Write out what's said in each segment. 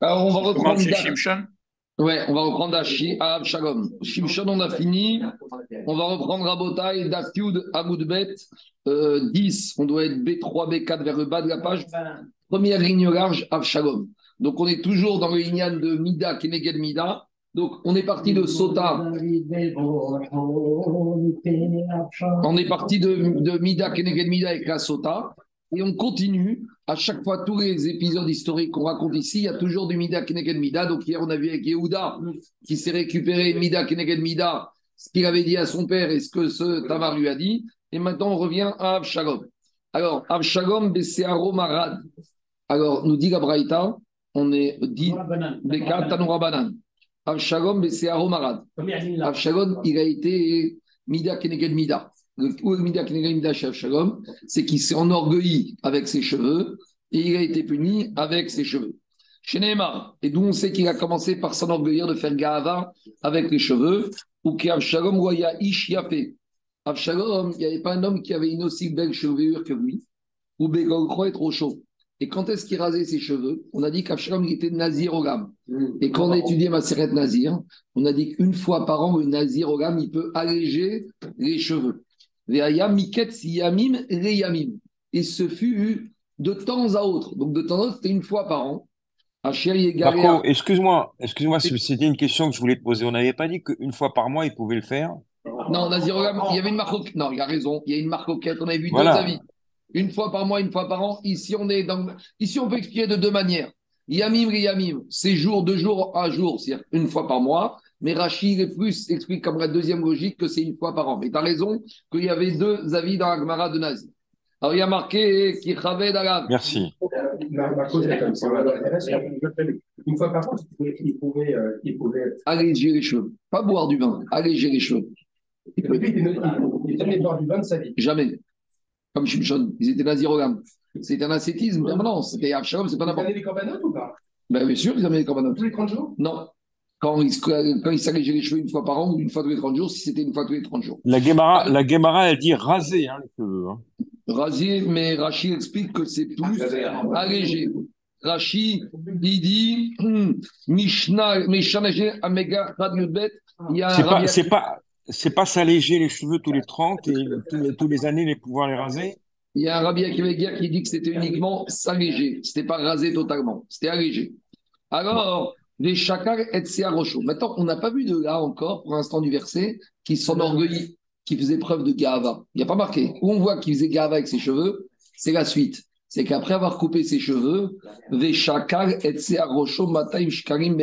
Alors, on va reprendre. Shimshon? Ouais, on va reprendre à. Shimshon, on a fini. On va reprendre à Botaï, Dafiud, Amoudbet, euh, 10. On doit être B3, B4 vers le bas de la page. Première ligne large, Avshalom. Donc, on est toujours dans le lignan de Mida, Keneged Mida. Donc, on est parti de Sota. On est parti de, de Mida, Keneged Mida avec la Sota. Et on continue. À chaque fois, tous les épisodes historiques qu'on raconte ici, il y a toujours du Mida, Keneged Mida. Donc, hier, on a vu avec Yehuda qui s'est récupéré Mida, Keneged Mida, ce qu'il avait dit à son père et ce que ce Tamar lui a dit. Et maintenant, on revient à Avshalom. Alors, Avshalom, Besearo Marad. Alors, nous dit la Braïta, on est dit Beka Tanoura Banan. Avshalom, Besearo Marad. Avshalom, il a été Mida Keneged Mida. C'est qu'il s'est enorgueilli avec ses cheveux et il a été puni avec ses cheveux. Chez Neymar, et d'où on sait qu'il a commencé par s'enorgueillir de faire Gahava avec les cheveux, ou qu'Avshalom, ou il y a Ish Yapé. Avshalom, il n'y avait pas un homme qui avait une aussi belle chevelure que lui, ou Begolchro est trop chaud. Et quand est-ce qu'il rasait ses cheveux? On a dit qu'Avshalom était Nazir. Et quand on a étudié Maseret Nazir, on a dit qu'une fois par an, le Nazir il peut alléger les cheveux. Et ce fut de temps à autre. Donc de temps à autre, c'était une fois par an. Marco, excuse-moi, excuse-moi, si c'était une question que je voulais te poser. On n'avait pas dit qu'une fois par mois, il pouvait le faire? Non, gamme, il y avait une marque. Non, il a raison. Il y a une marque auquel on avait vu Voilà. deux avis. Une fois par mois, une fois par an. Ici, on est dans. Ici, on peut expliquer de deux manières. Yamim Yamim, c'est jour de jour à jour, c'est-à-dire une fois par mois. Mais Rachid est plus explique comme la deuxième logique que c'est une fois par an. Mais tu as raison qu'il y avait deux avis dans la Gemara de Nazi. Alors il y a marqué qui Chaved Alav. Merci. Ma cause est comme ça. Une fois par an, il pouvait, il pouvait, euh, Alléger les cheveux. Pas boire du vin, alléger les cheveux. il pouvait, il ne- il jamais boire du vin de sa vie. Jamais. Comme Shimshon, ils étaient nazirogam. C'était un ascétisme permanent. C'était Avshalom, c'est pas Vous n'importe avez des campanotes ou pas? Ben, bien sûr, ils avaient les corbanotes. Tous les 30 jours? Non. Quand ils, quand ils s'allégeaient les cheveux une fois par an ou une fois tous les 30 jours, si c'était une fois tous les 30 jours. La Gemara, la Gemara, elle dit raser hein, les cheveux. hein. Rasier, mais Rachid explique que c'est plus allégé. Rachid, il dit Mishnah, Mishnah, Amega, Radiobet, il y a un C'est pas, c'est pas, c'est pas s'alléger les cheveux tous les 30 et tous les, tous les années les pouvoir les raser. il y a un Rabbi Akiva qui dit que c'était uniquement s'alléger. C'était pas rasé totalement. C'était allégé. Alors, les chakar et Rocho. Maintenant, on n'a pas vu de là encore, pour l'instant du verset, qui s'enorgueillit, qui faisait preuve de gava. Il n'y a pas marqué. Où on voit qu'il faisait gava avec ses cheveux, c'est la suite. C'est qu'après avoir coupé ses cheveux, les chakar et Rocho, Mataim Shkarim.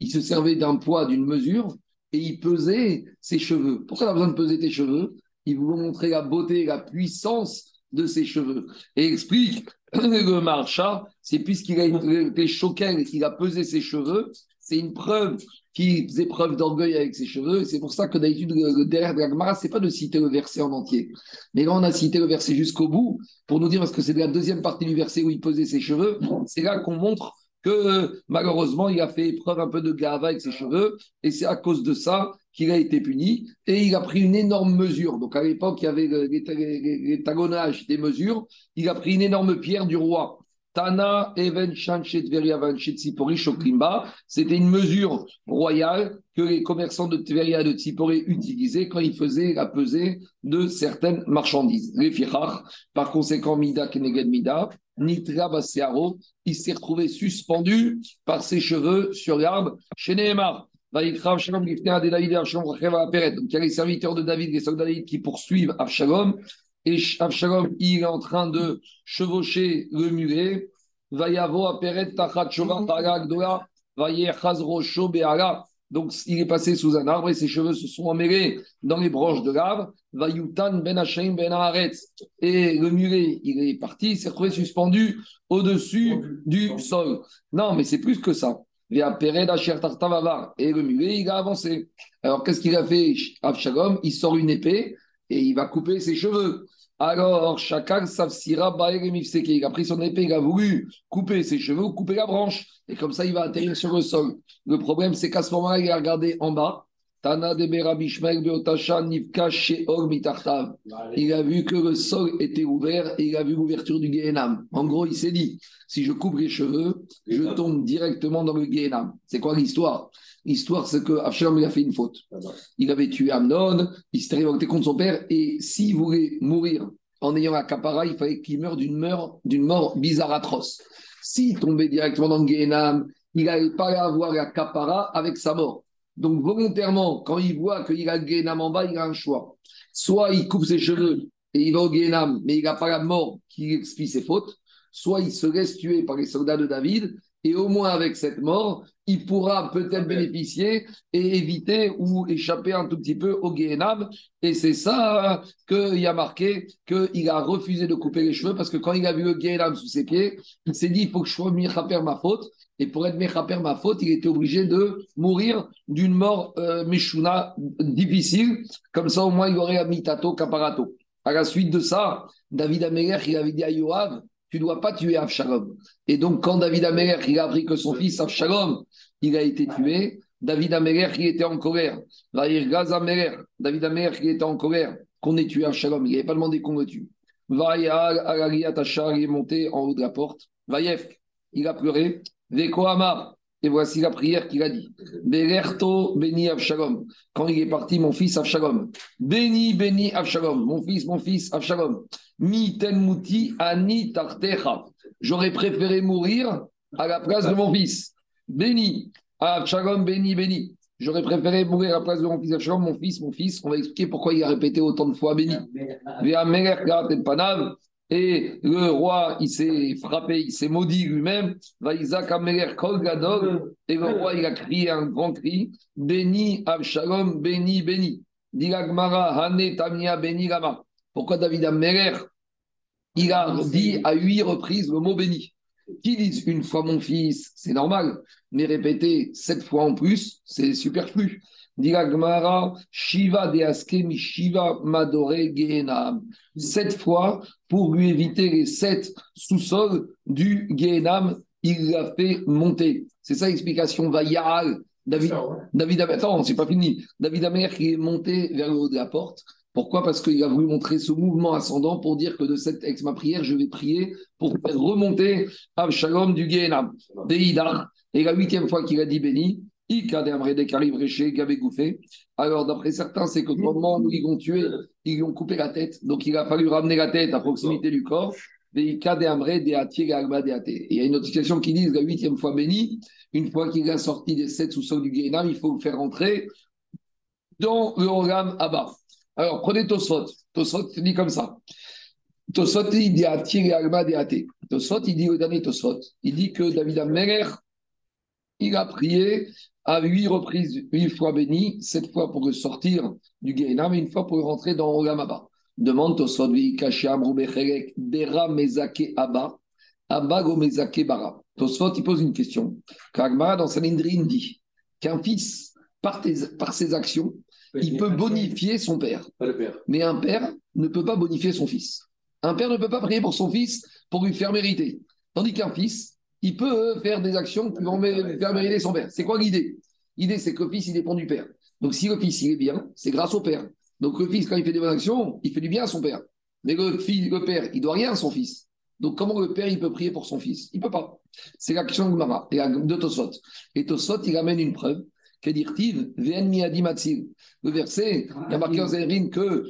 Il se servait d'un poids, d'une mesure, et il pesait ses cheveux. Pourquoi on a besoin de peser tes cheveux? Il voulait montrer la beauté, la puissance de ses cheveux. Et explique le marcha, c'est puisqu'il a été choqué, qu'il a pesé ses cheveux, c'est une preuve qu'il faisait preuve d'orgueil avec ses cheveux. C'est pour ça que d'habitude, derrière de la Gemara, c'est pas de citer le verset en entier. Mais là, on a cité le verset jusqu'au bout pour nous dire, parce que c'est la deuxième partie du verset où il pesait ses cheveux, c'est là qu'on montre que malheureusement, il a fait preuve un peu de gava avec ses cheveux, et c'est à cause de ça qu'il a été puni, et il a pris une énorme mesure. Donc à l'époque, il y avait l'étalonnage des mesures, il a pris une énorme pierre du roi. Tana Even c'était une mesure royale que les commerçants de Tveria de Tzipori utilisaient quand ils faisaient la pesée de certaines marchandises. Les par conséquent, Mida Keneged Mida, Nitra Basearo, il s'est retrouvé suspendu par ses cheveux sur l'arbre chez Nehemar. Donc il y a les serviteurs de David, les soldats de David qui poursuivent Avshalom. Et Avshalom, il est en train de chevaucher le mulet. Donc il est passé sous un arbre et ses cheveux se sont emmêlés dans les branches de l'arbre. Ben Ben. Et le mulet, il est parti, il s'est retrouvé suspendu au-dessus du sol. Non, mais c'est plus que ça. Et le mulet, il a avancé. Alors, qu'est-ce qu'il a fait, Avshalom Il sort une épée et il va couper ses cheveux. Alors, chacun Baeremifseke. Il a pris son épée, il a voulu couper ses cheveux ou couper la branche. Et comme ça, il va atterrir sur le sol. Le problème, c'est qu'à ce moment-là, il a regardé en bas. Tana de Berabishmael Beotasha Nivka Sheol Mitartav. Il a vu que le sol était ouvert et il a vu l'ouverture du Gehenam. En gros, il s'est dit si je coupe les cheveux, je tombe directement dans le Gehenam. C'est quoi l'histoire? L'histoire, c'est que Absalom il a fait une faute. Il avait tué Amnon, il s'était révolté contre son père et s'il voulait mourir en ayant un capara, il fallait qu'il meure d'une mort, d'une mort bizarre atroce. S'il tombait directement dans le Gehenam, il n'allait pas avoir la capara avec sa mort. Donc, volontairement, quand il voit qu'il a le Gehenam en bas, il a un choix. Soit il coupe ses cheveux et il va au Gehenam, mais il n'a pas la mort qui explie ses fautes. Soit il se laisse tuer par les soldats de David et au moins avec cette mort, il pourra peut-être bénéficier et éviter ou échapper un tout petit peu au Gehenam. Et c'est ça qu'il a marqué qu'il a refusé de couper les cheveux parce que quand il a vu le Gehenam sous ses pieds, il s'est dit il faut que je sois Mechaper ma faute. Et pour être Mechaper ma faute, il était obligé de mourir d'une mort euh, difficile. Comme ça, au moins, il aurait Amitato Caparato. À la suite de ça, David Améler, il avait dit à Yoav tu ne dois pas tuer Avshalom. Et donc, quand David Améler, il a appris que son fils Avshalom, il a été tué, David Améler, il était en colère. David Améler, il était en colère qu'on ait tué Avshalom. Il n'avait pas demandé qu'on le tue. Vaïa, Tachar, il est monté en haut de la porte. Vaïef, il a pleuré. Veko Amar, et voici la prière qu'il a dit. Belerto béni Avshalom. Quand il est parti, mon fils Avshalom. Béni, béni Avshalom. Mon fils, mon fils Avshalom. Mi tenmuti ani tartecha. J'aurais préféré mourir à la place de mon fils. Béni. Avshalom, béni, béni. J'aurais préféré mourir à la place de mon fils Avshalom, mon fils, mon fils. On va expliquer pourquoi il a répété autant de fois béni. Et le roi, il s'est frappé, il s'est maudit lui-même. Et le roi, il a crié un grand cri Béni Abshalom, béni, béni. Dilagmara, Hane, Tamia, béni, Lama. Pourquoi David Améler Il a dit à huit reprises le mot béni. Qui dit une fois mon fils, c'est normal, mais répéter sept fois en plus, c'est superflu. Shiva Deaske mi Shiva Madore Gehenam. Sept fois, pour lui éviter les sept sous-sols du Gehenam, il l'a fait monter. C'est ça l'explication Vayal. David, David, attends, c'est pas fini. David Amer qui est monté vers le haut de la porte. Pourquoi? Parce qu'il a voulu montrer ce mouvement ascendant pour dire que de cette ex ma prière, je vais prier pour faire remonter Abshalom du Gehenam. Et la huitième fois qu'il a dit béni, alors, d'après certains, c'est qu'au moment où ils l'ont tué, ils lui ont coupé la tête. Donc, il a fallu ramener la tête à proximité du corps. Et il y a une autre situation qui dit la huitième fois béni, une fois qu'il a sorti des sept sous-sols du Guénam, il faut le faire rentrer dans le Olam Abba. Alors, prenez Tosfot. Tosfot dit comme ça. Tosfot, il dit Tosfot, il dit au dernier Tosfot, il dit que David Ameler, il a prié à huit reprises, huit fois béni, sept fois pour sortir du Gehenam et une fois pour rentrer dans Olamaba. Demande Tosfot, Kasham, Bechelek, Bera, Mezake, Abba, Abba, Bara. Tosfot, il pose une question. Kagmara, dans Sanindrin, dit qu'un fils, par, par ses actions, il peut bonifier son père. Mais un père ne peut pas bonifier son fils. Un père ne peut pas prier pour son fils pour lui faire mériter. Tandis qu'un fils, il peut faire des actions qui vont faire mériter son père. C'est quoi l'idée? L'idée, c'est que le fils, il dépend du père. Donc, si le fils, il est bien, c'est grâce au père. Donc, le fils, quand il fait des bonnes actions, il fait du bien à son père. Mais le, fils, le père, il doit rien à son fils. Donc, comment le père, il peut prier pour son fils? Il peut pas. C'est la question de Mara, de Tosot. Et Tosot, il amène une preuve. Que dire-t-il Le verset, il y a marqué en Zérin que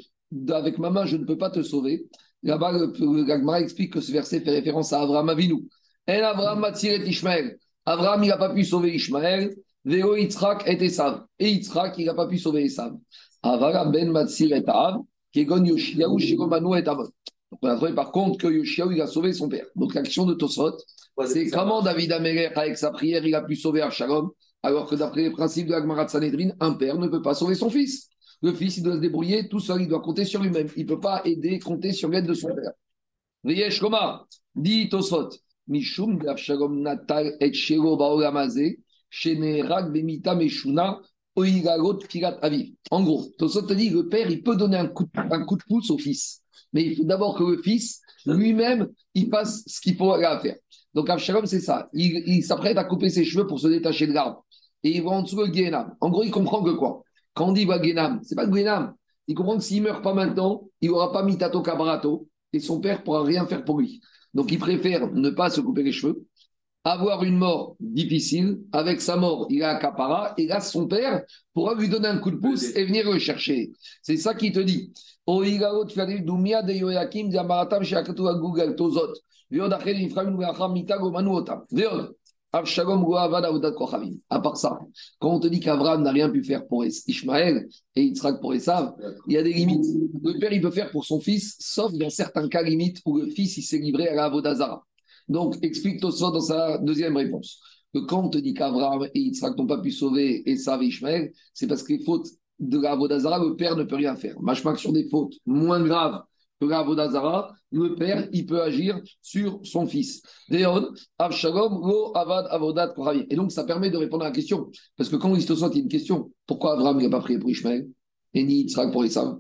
avec maman, je ne peux pas te sauver. Là-bas, le, explique que ce verset fait référence à Abraham Avinu. Et Abraham m'a Ishmael. Abraham, il n'a pas pu sauver Ishmael. Véo Yitzhak et Esav. Et Yitzhak, il n'a pas pu sauver Esav. Avara ben Matsir et Av, Kegon Yoshiaou, Shigomanu et Avot. Donc on a trouvé par contre que Yoshiaou, il a sauvé son père. Donc l'action de Tosot, c'est comment David Améler, avec sa prière, il a pu sauver Absalom, alors que d'après les principes de l'Agmarat Sanhedrin, un père ne peut pas sauver son fils. Le fils, il doit se débrouiller tout seul, il doit compter sur lui-même. Il ne peut pas aider, compter sur l'aide de son père. Riyesh Koma, dit Tosot, Mishum Natal et Shelo Baolamaze, En gros, Tosot te dit le père, il peut donner un coup, de, un coup de pouce au fils. Mais il faut d'abord que le fils, lui-même, il fasse ce qu'il faut faire. Donc Avshalom, c'est ça. Il, s'apprête à couper ses cheveux pour se détacher de l'arbre. Et il va en dessous le Guénam. En gros, il comprend que quoi? Quand on dit Guénam, c'est pas Guénam. Il comprend que s'il meurt pas maintenant, il n'aura pas Mitato Cabarato et son père pourra rien faire pour lui. Donc il préfère ne pas se couper les cheveux, avoir une mort difficile. Avec sa mort, il a un capara et là, son père pourra lui donner un coup de pouce et venir le chercher. C'est ça qu'il te dit. À part ça, quand on te dit qu'Abraham n'a rien pu faire pour Ishmaël et Yitzhak pour Esav, il y a des limites. Le père, il peut faire pour son fils, sauf dans certains cas limites où le fils, il s'est livré à la Avodazara. Donc, explique ça dans sa deuxième réponse. Que quand on te dit qu'Abraham et Yitzhak n'ont pas pu sauver Esav et Ishmaël, c'est parce que les fautes de la Avodazara, le père ne peut rien faire. Machmak sur des fautes moins graves que la Avodazara, le père, il peut agir sur son fils. Et donc, ça permet de répondre à la question. Parce que quand il y a une question, pourquoi Abraham n'a pas prié pour Ishmael et ni Yitzhak pour Esav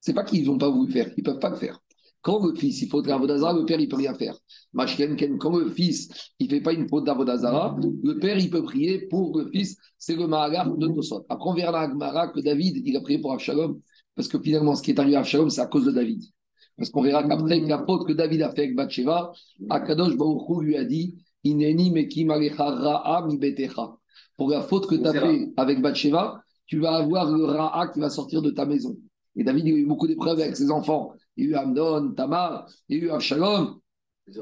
C'est pas qu'ils n'ont pas voulu faire, ils ne peuvent pas le faire. Quand le fils, il faut de l'Avodazara, le père, il ne peut rien faire. Quand le fils, il ne fait pas une faute d'Avodazara, le père, il peut prier pour le fils. C'est le Mahagar de Tosot. Après, on verra la que David, il a prié pour Avshalom. Parce que finalement, ce qui est arrivé à Avshalom, c'est à cause de David. Parce qu'on verra qu'après la faute que David a fait avec Bathsheba, Akadosh Baruch lui a dit Ineni mekim ra'a mi betecha. Pour la faute que tu as fait avec Bathsheba, tu vas avoir le ra'a qui va sortir de ta maison. Et David il a eu beaucoup d'épreuves avec ses enfants. Il y a eu Amnon, Tamar, il y a eu Avshalom,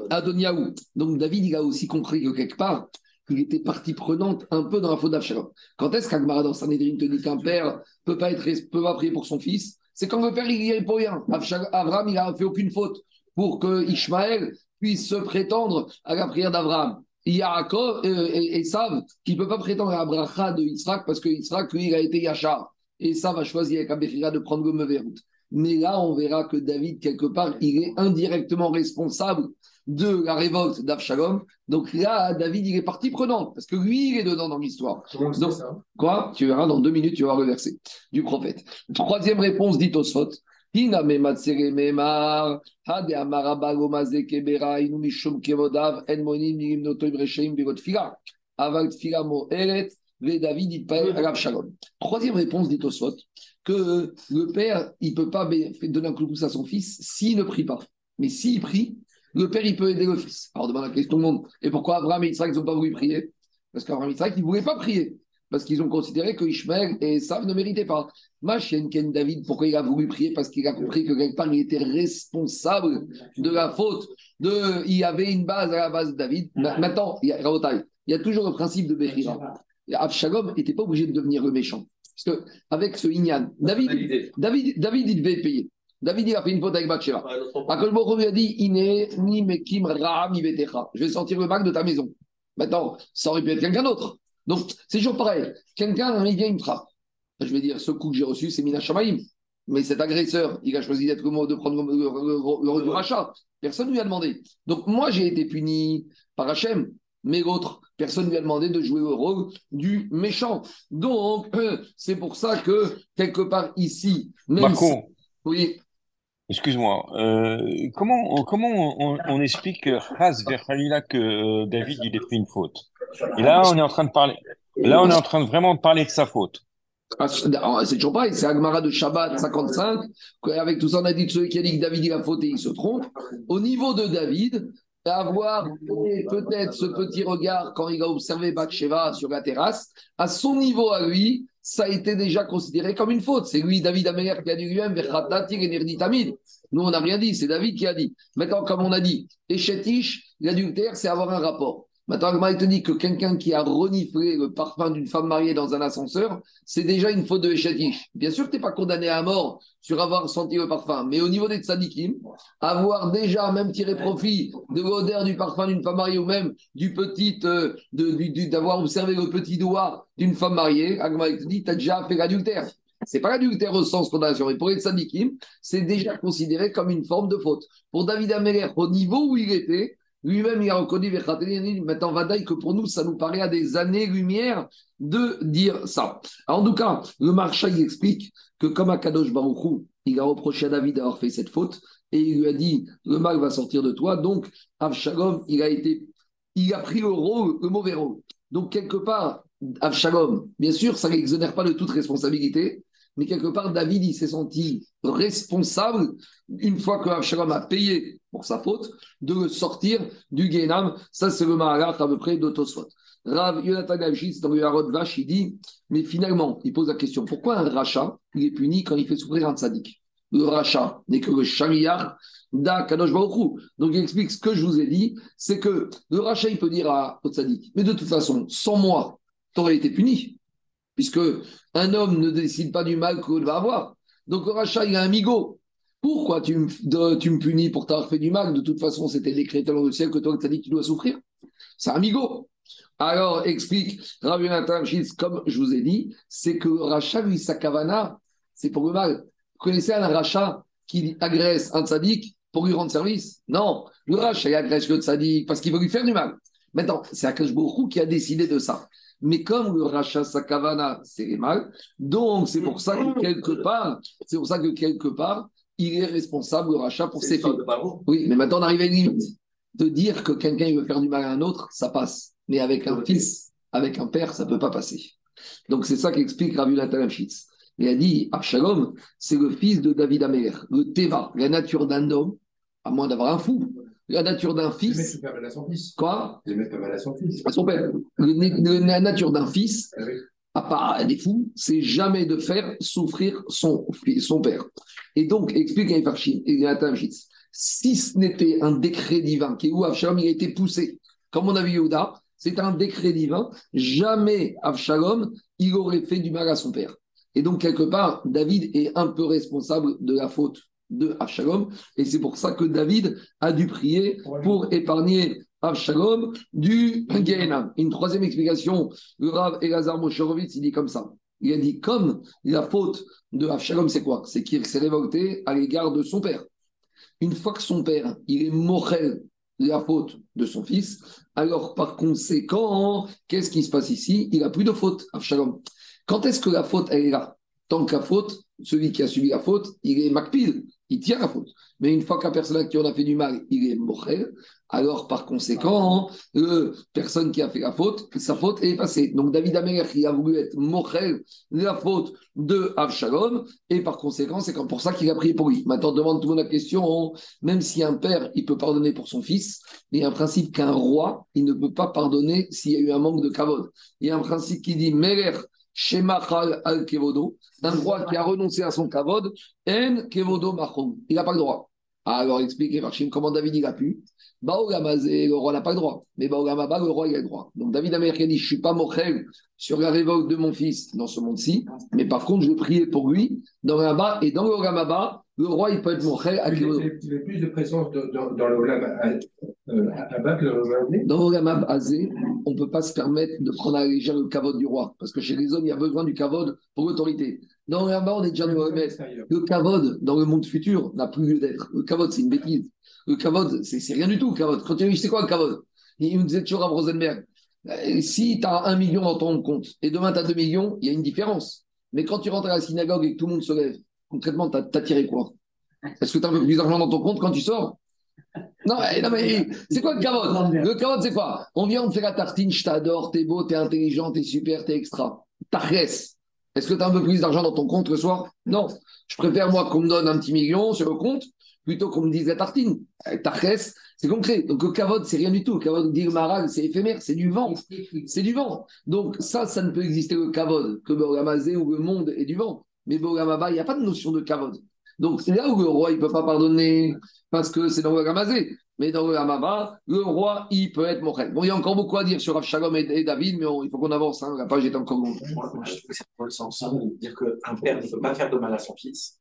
Adoniaou. Donc David, il a aussi compris que quelque part, il était partie prenante un peu dans la faute d'Avshalom. Quand est-ce qu'Agmara dans Sanhedrin te dit qu'un père peut peut pas prier pour son fils? C'est quand le père, il y est pour rien. Abraham, il n'a fait aucune faute pour que Ishmaël puisse se prétendre à la prière d'Abraham. Il y a Jacob euh, et, savent qu'il ne peut pas prétendre à la bracha de Yitzhak parce que Yitzhak, lui, il a été Yachar. Et ça va choisir avec Abéchira de prendre le mauvais route. Mais là, on verra que David, quelque part, il est indirectement responsable de la révolte d'Avshalom. Donc là, David, il est partie prenante, parce que lui, il est dedans dans l'histoire. Quoi? Tu verras dans deux minutes, tu vas voir le verset du prophète. Troisième réponse dit Tosfot. Troisième réponse dit Tosfot que le père, il ne peut pas donner un coup de pouce à son fils s'il ne prie pas. Mais s'il prie, le père, il peut aider le fils. Alors, demande la question tout le monde. Et pourquoi Abraham et Isaac n'ont pas voulu prier? Parce qu'Abraham et Isaac, ils ne voulaient pas prier. Parce qu'ils ont considéré que Ishmael et Sav ne méritaient pas. chienne Ken David, pourquoi il a voulu prier? Parce qu'il a compris que quelque part, il était responsable de la faute. De, il y avait une base à la base de David. Maintenant, il y a, il y a toujours le principe de Bechira. Abshalom n'était pas obligé de devenir le méchant. Parce qu'avec ce Inyan, David, David, David, il devait payer. David, il a fait une faute avec Bathsheba. Akolboro lui a dit ni mekim Je vais sortir le bac de ta maison. Maintenant, ça aurait pu être quelqu'un d'autre. Donc, c'est toujours pareil. Quelqu'un, il vient, il me frappe. Je vais dire, ce coup que j'ai reçu, c'est Mina Shamaim. Mais cet agresseur, il a choisi d'être le de prendre le, rachat. Personne ne lui a demandé. Donc, moi, j'ai été puni par Hachem, mais l'autre, personne ne lui a demandé de jouer le rôle du méchant. Donc, euh, c'est pour ça que, quelque part ici, même oui. Excuse-moi, euh, comment, comment on, explique que que euh, David il a fait une faute? Et là, on est en train de parler. Là, on est en train de vraiment parler de sa faute. Ah, c'est toujours pareil, c'est Agmara de Shabbat 55. Avec tout ça, on a dit que celui qui a dit que David il a fauté, il se trompe. Au niveau de David, avoir peut-être ce petit regard quand il a observé Bathsheba sur la terrasse, à son niveau à lui, ça a été déjà considéré comme une faute. C'est lui, David Améler, qui a dit lui-même, Nous, on n'a rien dit, c'est David qui a dit. Maintenant, comme on a dit, Echetish, l'adultère, c'est avoir un rapport. Maintenant, il te dit que quelqu'un qui a reniflé le parfum d'une femme mariée dans un ascenseur, c'est déjà une faute de Echetish. Bien sûr que tu n'es pas condamné à mort sur avoir senti le parfum, mais au niveau des tzadikim, avoir déjà même tiré profit de l'odeur du parfum d'une femme mariée ou même du petit, euh, d'avoir observé le petit doigt d'une femme mariée, il te dit, tu as déjà fait l'adultère. C'est pas l'adultère au sens condamnation, mais pour les tzadikim, c'est déjà considéré comme une forme de faute. Pour David Améler, au niveau où il était, lui-même, il a reconnu maintenant Vadaï que pour nous, ça nous paraît à des années-lumière de dire ça. en tout cas, le marcha, il explique que comme Akadosh Baruchou, il a reproché à David d'avoir fait cette faute et il lui a dit le mal va sortir de toi. Donc, Avshalom, il a été, il a pris le rôle, le mauvais rôle. Donc, quelque part, Avshalom, bien sûr, ça ne l'exonère pas de toute responsabilité, mais quelque part, David, il s'est senti responsable, une fois que Avshalom a payé pour sa faute, de sortir du Guénam. Ça, c'est le Mahalar à peu près d'Otoswat. Rav Yonatan dans le Harod Vache, il dit, mais finalement, il pose la question, pourquoi un rachat, il est puni quand il fait souffrir un tzaddik Le rachat n'est que le chariar da Kadosh Baruch Donc il explique ce que je vous ai dit, c'est que le rachat, il peut dire à, au tzaddik, mais de toute façon, sans moi, tu aurais été puni, puisque un homme ne décide pas du mal qu'il va avoir. Donc le rachat, il a un migo. Pourquoi tu me, punis pour t'avoir fait du mal? De toute façon, c'était décrété dans le ciel que toi, tu as dit que tu dois souffrir. C'est un migo. Alors, explique Rabbi Nathan comme je vous ai dit, c'est que le rachat, lui, sa kavana, c'est pour le mal. Vous connaissez un rachat qui agresse un tzaddik pour lui rendre service? Non, le rachat, il agresse le tzaddik parce qu'il veut lui faire du mal. Maintenant, c'est Akash qui a décidé de ça. Mais comme le rachat, sa kavana, c'est mal, donc c'est pour ça que quelque part, c'est pour ça que quelque part, il est responsable, le rachat, pour ses filles. Oui, mais maintenant, on arrive à une limite. De dire que quelqu'un veut faire du mal à un autre, ça passe. Mais avec un fils, avec un père, ça ne peut pas passer. Donc c'est ça qu'explique Ravi Natalachitz. Il a dit, Abshalom, c'est le fils de David Amer, le Teva, la nature d'un homme, à moins d'avoir un fou, la nature d'un fils. à son fils. Quoi? Les mettre mal à son fils. À son père. la nature d'un fils, ah à part des fous, c'est jamais de faire souffrir son, son père. Et donc, explique Natalachitz, si ce n'était un décret divin, qui où Abshalom il a été poussé, comme on a vu Yehuda, c'est un décret divin. Jamais Avshalom, il aurait fait du mal à son père. Et donc, quelque part, David est un peu responsable de la faute de Avshalom. Et c'est pour ça que David a dû prier pour épargner Avshalom du Gehenam. Une troisième explication, le Rav Elazar Mosherovitz, il dit comme ça. Il a dit comme la faute de Avshalom, c'est quoi? C'est qu'il s'est révolté à l'égard de son père. Une fois que son père, il est morel la faute de son fils, alors par conséquent, qu'est-ce qui se passe ici? Il n'a plus de faute, Avshalom. Quand est-ce que la faute, elle est là? Tant que la faute, celui qui a subi la faute, il est Macpil, il tient la faute. Mais une fois qu'un personne qui en a fait du mal, il est morel, alors par conséquent, la personne qui a fait la faute, sa faute est passée. Donc David Améler, qui a voulu être morel, la faute de Avshalom, et par conséquent, c'est pour ça qu'il a prié pour lui. Maintenant, demande tout le monde la question, même si un père, il peut pardonner pour son fils, il y a un principe qu'un roi, il ne peut pas pardonner s'il y a eu un manque de kavod. Il y a un principe qui dit, Shemachal al kevodo, un roi qui a renoncé à son kavod, en kevodo machon. Il n'a pas le droit. Alors expliquez, Marchim, comment David il a pu? Le roi n'a pas le droit. Mais Baogamaba, le roi, il a le droit. Donc David Américain dit Je ne suis pas mochel sur la révolte de mon fils dans ce monde-ci, mais par contre, je prier pour lui dans et dans le Gamaba, le roi, il peut être mochel à Il y a plus de présence dans, dans le Gamaba euh, Dans le Gamaba Azé, on ne peut pas se permettre de prendre à la légère le cavode du roi, parce que chez les hommes, il y a besoin du cavode pour l'autorité. Dans le Gamaba, on est déjà Le cavode, dans le monde futur, n'a plus lieu d'être. Le cavode, c'est une bêtise. Le kavod, c'est rien du tout, le. Quand tu dis, c'est quoi le kavod? Il me disait toujours à Rosenberg, euh, si tu as un million dans ton compte et demain tu as deux millions, il y a une différence. Mais quand tu rentres à la synagogue et que tout le monde se lève, concrètement, tu as, tiré quoi? Est-ce que tu as un peu plus d'argent dans ton compte quand tu sors? Non, mais, c'est quoi le kavod Le kavod, c'est quoi? On vient, on te fait la tartine, je t'adore, t'es beau, t'es intelligent, t'es super, t'es extra. T'arrêtes. Est-ce que tu as un peu plus d'argent dans ton compte le soir Non. Je préfère, moi, qu'on me donne un petit million sur le compte plutôt qu'on me dise la tartine. Euh, Tarès, c'est concret. Donc le kavod, c'est rien du tout. Le kavod, dit c'est éphémère, c'est du vent. C'est du vent. Donc ça, ça ne peut exister le kavod que ou le monde est du vent. Mais Bogamaba, il n'y a pas de notion de kavod. Donc c'est là où le roi, il ne peut pas pardonner parce que c'est dans Bogamazé. Mais dans le Hamaba, le roi, il peut être mochel. Bon, il y a encore beaucoup à dire sur Avshalom et, David, mais il faut qu'on avance. Hein. la page est encore longue. C'est le sens de dire qu'un père ne peut pas faire de mal à son fils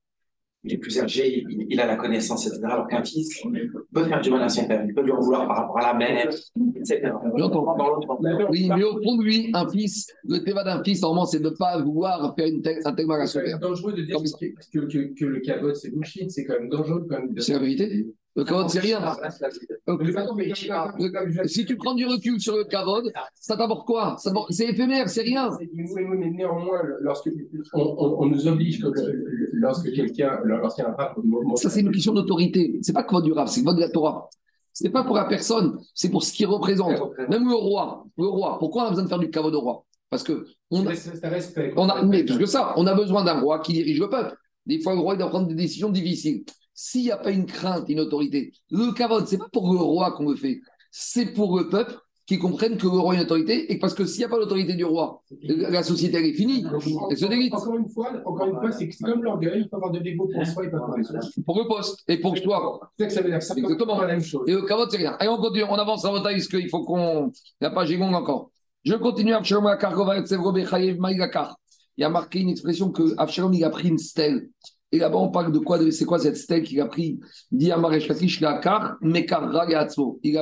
il est plus âgé, il, a la connaissance, etc. Alors qu'un fils peut faire du mal à son père, il peut lui en vouloir par rapport à la mère, etc. Oui, mais au fond de lui, un fils, le théma d'un fils, normalement, c'est de ne pas vouloir faire une un tel mal à son père. C'est dangereux de dire que, que, que, le cabot, c'est bullshit, c'est quand même dangereux. C'est la vérité. Le kavod, c'est rien. Si tu prends du recul sur le kavod, ça t'apporte quoi? C'est éphémère, c'est rien. mais néanmoins, lorsque on, nous oblige, lorsque quelqu'un, lorsqu'il y a un rap, ça c'est une question d'autorité. C'est pas que du rap, c'est votre de la Torah. C'est pas pour la personne, c'est pour ce qu'il représente. Même le roi, le roi. Pourquoi on a besoin de faire du kavod au roi? Parce que a, on a, mais plus que ça, on a besoin d'un roi qui dirige le peuple. Des fois, le roi il doit prendre des décisions difficiles. S'il n'y a pas une crainte, une autorité, le kavod, c'est pas pour le roi qu'on le fait, c'est pour le peuple qui comprennent que le roi a une autorité et parce que s'il n'y a pas l'autorité du roi, la société elle est finie, elle se délite Encore une fois, encore une fois, c'est comme l'orgueil, il faut avoir de l'ego pour soi et pas pour les autres. pour le poste et pour toi. C'est ça que ça veut dire. C'est Exactement. la même chose. Et le kavod, c'est rien. Allez, on continue, on avance en retard parce qu'il faut qu'on. Il n'y a pas Gigon encore. Je continue. Abshalom Akargova et Tsevro Bechayev Maïgakar. Il y a marqué une expression que Abshalom il a pris une stèle. Et là-bas, on parle de quoi C'est quoi cette stèle qu'il a pris? Il a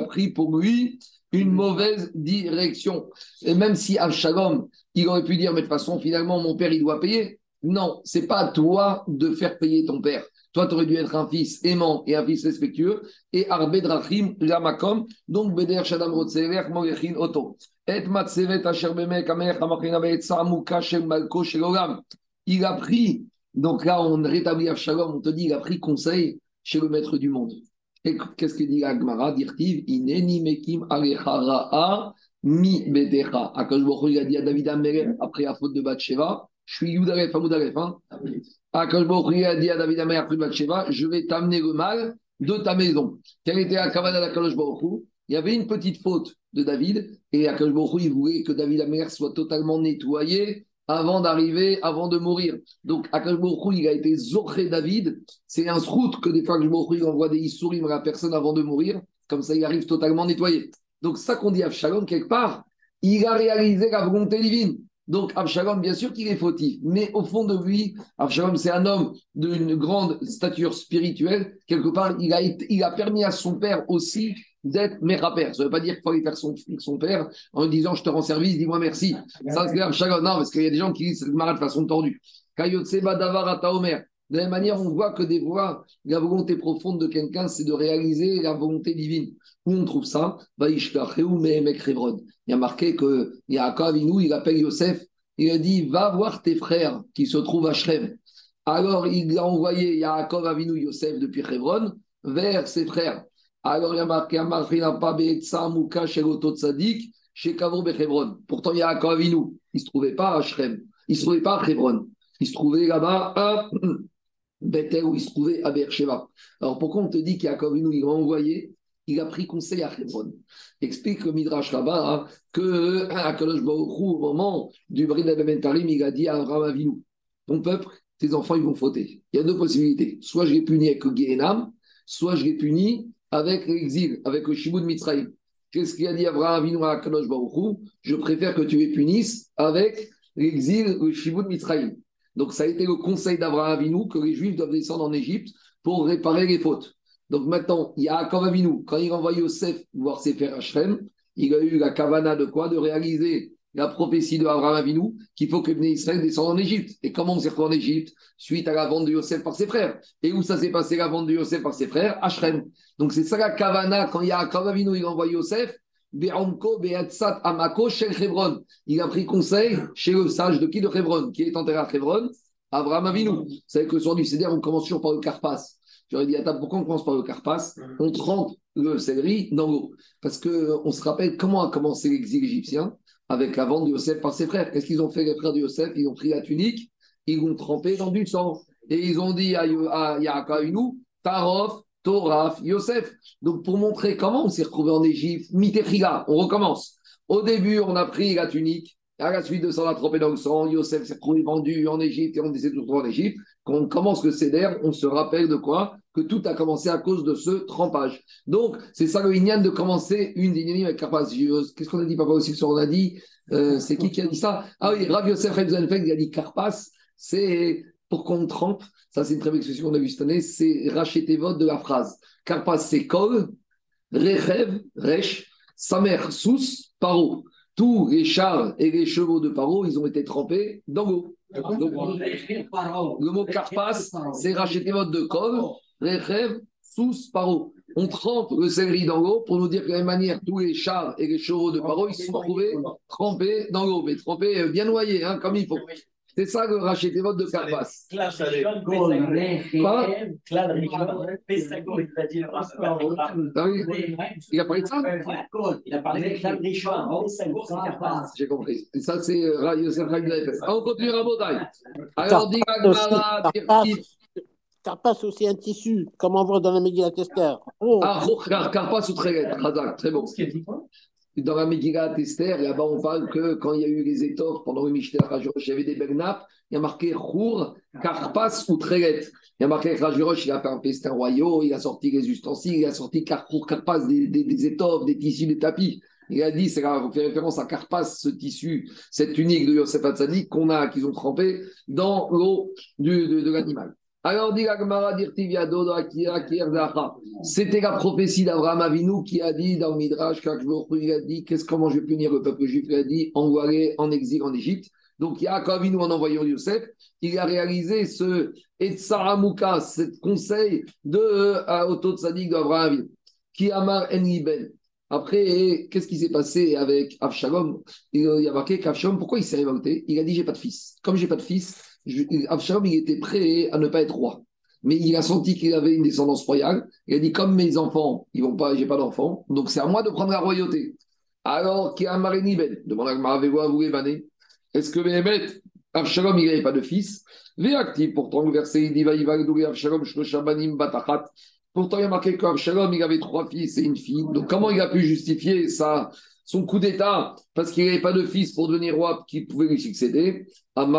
pris pour lui une mauvaise direction. Et même si Abshalom, il aurait pu dire, mais de toute façon, finalement, mon père, il doit payer. Non, c'est pas à toi de faire payer ton père. Toi, tu aurais dû être un fils aimant et un fils respectueux. Et Arbe Drachim Lamakom, donc Beder Shadam Rotsever, Morechin Oto. Et Matsevet Asher Bemek Amer Hamachina Beetsa Amuka Shem Malko Shelogam. Il a pris, donc là, on rétablit Avshalom, on te dit, il a pris conseil chez le maître du monde. Et qu'est-ce que dit Agmara Dirtiv Ineni Mekim Alechara'a Mi Bedecha. Akash Hu, il a dit à David Amelech, après la faute de Bathsheba, je suis Youdalef, Amoudalef, hein. Akash Hu, il a dit à David Amelech, après Bathsheba, je vais t'amener le mal de ta maison. Quelle était la cavale d'Akash Hu? Il y avait une petite faute de David, et Akash Baruch il voulait que David Amelech soit totalement nettoyé avant d'arriver, avant de mourir. Donc, Akash il a été zoré David. C'est un route que des fois, Akash il envoie des issourim à personne avant de mourir. Comme ça, il arrive totalement nettoyé. Donc, ça qu'on dit à Avshalom, quelque part, il a réalisé la volonté divine. Donc, Avshalom, bien sûr qu'il est fautif, mais au fond de lui, Avshalom, c'est un homme d'une grande stature spirituelle. Quelque part, il a permis à son père aussi d'être mérapère. Ça ne veut pas dire qu'il fallait faire son, son père en lui disant Je te rends service, dis-moi merci. Ça, c'est Avshalom. Non, parce qu'il y a des gens qui disent cette marade de façon tordue. Kayotse Badavar Ata Omer. De la même manière, on voit que des fois, la volonté profonde de quelqu'un, c'est de réaliser la volonté divine. Où on trouve ça? Il y a marqué que Yaakov il appelle Yosef, il a dit Va voir tes frères qui se trouvent à Shrem. Alors, il a envoyé Yaakov Avinu Yosef depuis Hebron vers ses frères. Alors, il y a marqué Muka Sheloto Tzadik chez Kavro Bechebron. Pourtant, Yaakov Avinu, il ne se trouvait pas à Shrem. Il ne se trouvait pas à Hebron. Il se trouvait là-bas à Bethel où il se trouvait à Beersheba. Alors, pourquoi on te dit qu'Yaakov Avinu, il a envoyé il a pris conseil à Hebron. Explique le Midrash là-bas hein, que Baruch Hu, au moment du Brin Abementarim, il a dit à Abraham Avinu Ton peuple, tes enfants, ils vont fauter. Il y a deux possibilités. Soit je les punis avec le soit je les punis avec l'exil, avec le Shibud Mitzrayim. Qu'est-ce qu'il a dit Abraham Avinu à Akadosh Baruch Hu? Je préfère que tu les punisses avec l'exil, le Shibud Mitzrayim. Donc ça a été le conseil d'Abraham Avinu que les Juifs doivent descendre en Égypte pour réparer les fautes. Donc maintenant, il y a Yaakov Avinu, quand il envoie Yosef voir ses frères Shrem, il a eu la kavana de quoi? De réaliser la prophétie de Abraham Avinu qu'il faut que Bnei Israël descende en Égypte. Et comment on s'est retrouvé en Égypte? Suite à la vente de Yosef par ses frères. Et où ça s'est passé la vente de Yosef par ses frères? Shrem. Donc c'est ça la kavana quand il y a Yaakov Avinu, il envoie Yosef. Amako. Il a pris conseil chez le sage de qui? De Hebron. Qui est enterré à Hebron Abraham Avinu. Vous savez que le soir du Seder, on commence toujours par le Carpas. J'aurais dit, attends, pourquoi on commence par le carpas? On trempe le céleri dans l'eau. Parce qu'on se rappelle comment a commencé l'exil égyptien avec la vente de Yosef par ses frères. Qu'est-ce qu'ils ont fait, les frères de Yosef? Ils ont pris la tunique, ils l'ont trempé dans du sang. Et ils ont dit à, Yaakavinu, Tarof, Toraf, Yosef. Donc, pour montrer comment on s'est retrouvé en Égypte, Mitechila, on recommence. Au début, on a pris la tunique. À la suite de ça, on a trempé dans le sang. Yosef s'est vendu en Égypte et on de retrouver en Égypte. Quand on commence le CEDER, on se rappelle de quoi? Que tout a commencé à cause de ce trempage. Donc, c'est ça le Inyan de commencer une dynamique avec Carpas. Qu'est-ce qu'on a dit, papa aussi, ce on a dit euh, C'est qui qui a dit ça? Ah oui, Rav Yosef Rebzenfeld, il a dit Carpas, c'est pour qu'on trempe. Ça, c'est une très belle expression qu'on a vue cette année. C'est racheter vote de la phrase. Carpas, c'est Kol, Rechev, Resh, Samer, Sous, Paro. Tous les chars et les chevaux de Paro, ils ont été trempés dans l'eau. Le mot carpas, c'est racheter votre de Kol, Rechev, Sous, Paro. On trempe le céleri dans l'eau pour nous dire que de la même manière, tous les chars et les chevaux de Paro, ils se sont trouvés trempés dans l'eau, mais trempés euh, bien noyés, hein, comme il faut. C'est ça le racheté vote de Carpas. Clad Rishon, Quoi Pesachon, Clad Rishon, Pesachon, il a dit le rapport. Ah Il a parlé de ça Il a parlé de Clad c'est Carpas. J'ai compris. Et ça, c'est euh, Yosef Leifert. Ah, On continue à Botaï. Alors, dit aussi un tissu, comme on voit dans la Megillah Esther. Oh, Ah, Car- Carpas ou très bon. Ce qui a dit quoi? Dans la Megillah Esther, là-bas, on parle que quand il y a eu les étoffes pendant le Mishneh Rajurosh, il y avait des Begnap, il y a marqué Chour, Carpas ou Trélet. Il y a marqué que Rajurosh, il a fait un festin royaux, il a sorti les ustensiles, il a sorti Carrefour, Carpas, des, étoffes, des tissus, des tapis. Il a dit, c'est fait référence à Carpas, ce tissu, cette tunique de Yosef Hatzadik qu'on a, qu'ils ont trempé dans l'eau de l'animal. Alors, dit. C'était la prophétie d'Abraham Avinu qui a dit dans le Midrash, il a dit, qu'est-ce, comment je vais punir le peuple juif? Il a dit, envoyer en exil en Égypte. Donc, Yaakov Avinu, en envoyant Yosef, il a réalisé ce Etsaramuka, ce conseil de euh, Otto Tzadik d'Abraham Avinu, qui amar en ben. Après, qu'est-ce qui s'est passé avec Avshalom? Il y a marqué qu'Avshalom, pourquoi il s'est révolté Il a dit, j'ai pas de fils. Comme j'ai pas de fils, Avshalom, il était prêt à ne pas être roi. Mais il a senti qu'il avait une descendance royale. Il a dit, comme mes enfants, ils vont pas, j'ai pas d'enfants, donc c'est à moi de prendre la royauté. Alors, qui a Marini Ben Demande à vous Est-ce que Béhémet, Avshalom, il n'avait pas de fils? Véactif, pourtant, le verset, il dit, Avshalom, Batachat. Pourtant, il y a marqué qu'Avshalom, il avait trois fils et une fille. Donc, comment il a pu justifier ça, son coup d'État parce qu'il n'avait pas de fils pour devenir roi qui pouvait lui succéder Ben.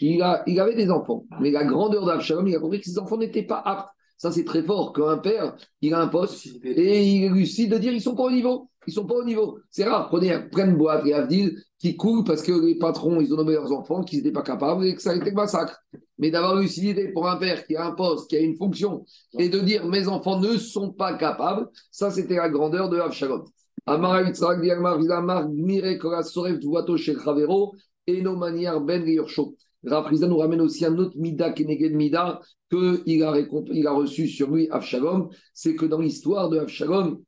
Il, a- il avait des enfants, mais la grandeur d'Avshalom, il a compris que ses enfants n'étaient pas aptes. Ça, c'est très fort qu'un père, il a un poste et il réussit de dire ils sont pas au niveau. Ils sont pas au niveau. C'est rare. Prenez plein de boîtes et Avdil qui coulent parce que les patrons, ils ont nommé leurs enfants, qu'ils n'étaient pas capables et que ça a été le massacre. Mais d'avoir l'idée pour un père qui a un poste, qui a une fonction, et de dire mes enfants ne sont pas capables, ça c'était la grandeur de Avshalom. Amara Yitzhak Diagmar Vizamar Kora Sorev Tuvato Shel Chavero et no manière Ben Riursho. Rafriza nous ramène aussi un autre Mida Keneged Mida qu'il a, il a reçu sur lui Avshalom. C'est que dans l'histoire de Avshalom,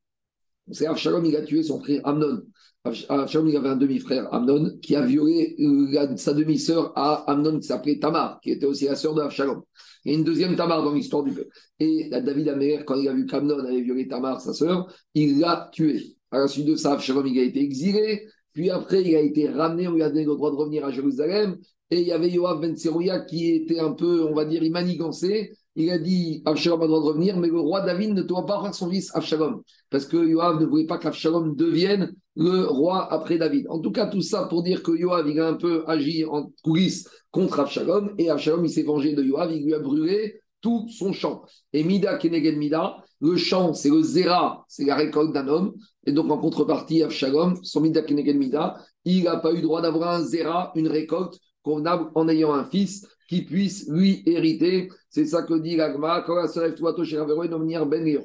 c'est Avshalom, il a tué son frère Amnon. Avsh- Avshalom, il avait un demi-frère, Amnon, qui a violé euh, sa demi-sœur à Amnon, qui s'appelait Tamar, qui était aussi la sœur de Avshalom. Il y a une deuxième Tamar dans l'histoire du peuple. Et David Améler, quand il a vu qu'Amnon avait violé Tamar, sa sœur, il l'a tué. À la suite de ça, Avshalom, il a été exilé. Puis après, il a été ramené, on lui a donné le droit de revenir à Jérusalem. Et il y avait Yoav Ben Tserouia qui était un peu, on va dire, il manigancé. Il a dit Avshalom a droit de revenir, mais le roi David ne doit pas faire son fils Avshalom. Parce que Yoav ne voulait pas qu'Avshalom devienne le roi après David. En tout cas, tout ça pour dire que Yoav, il a un peu agi en coulisses contre Avshalom. Et Avshalom, il s'est vengé de Yoav, il lui a brûlé tout son champ. Et Mida Keneged Mida, le champ, c'est le Zera, c'est la récolte d'un homme. Et donc, en contrepartie, Avshalom, son Mida Keneged Mida, il n'a pas eu droit d'avoir un Zera, une récolte convenable en ayant un fils qui puisse lui hériter. C'est ça que dit l'Agma. Quand la sœur toi, Ben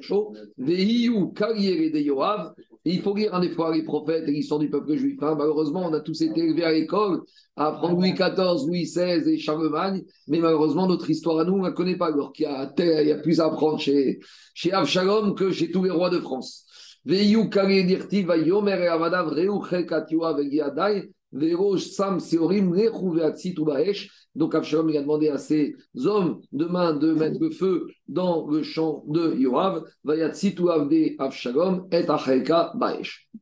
Vehiou Kariere de Yoav. Il faut lire un fois les prophètes et l'histoire du peuple juif. hein. Malheureusement, on a tous été élevés à l'école à apprendre Louis XIV, Louis XVI et Charlemagne. Mais malheureusement, notre histoire à nous, on ne la connaît pas. Alors qu'il y a, il y a plus à apprendre chez, chez Avshalom que chez tous les rois de France. Vehiou Kariere Dirti, Vayomer et Avadav, Reu Chekat Yoav et Yadai. Vero Sam Seorim Rechu Veatsi Tubaesh. Donc Avshalom il a demandé à ses hommes demain de mettre le feu dans le champ de Yoav. Avshalom et.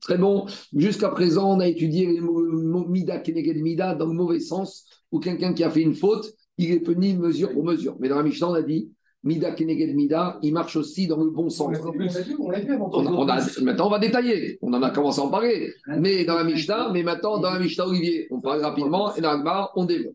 Très bon. Jusqu'à présent, on a étudié les mots Mida Keneged Mida dans le mauvais sens, où quelqu'un qui a fait une faute, il est puni mesure pour mesure. Mais dans la Mishnah, on a dit Mida Keneged Mida, il marche aussi dans le bon On sens. l'a vu, on l'a vu avant. On a- on a- maintenant, on va détailler. On en a commencé à en parler. Mais dans la Mishnah, mais maintenant, dans la Mishnah Olivier, on parle rapidement et dans la Gemara, on développe.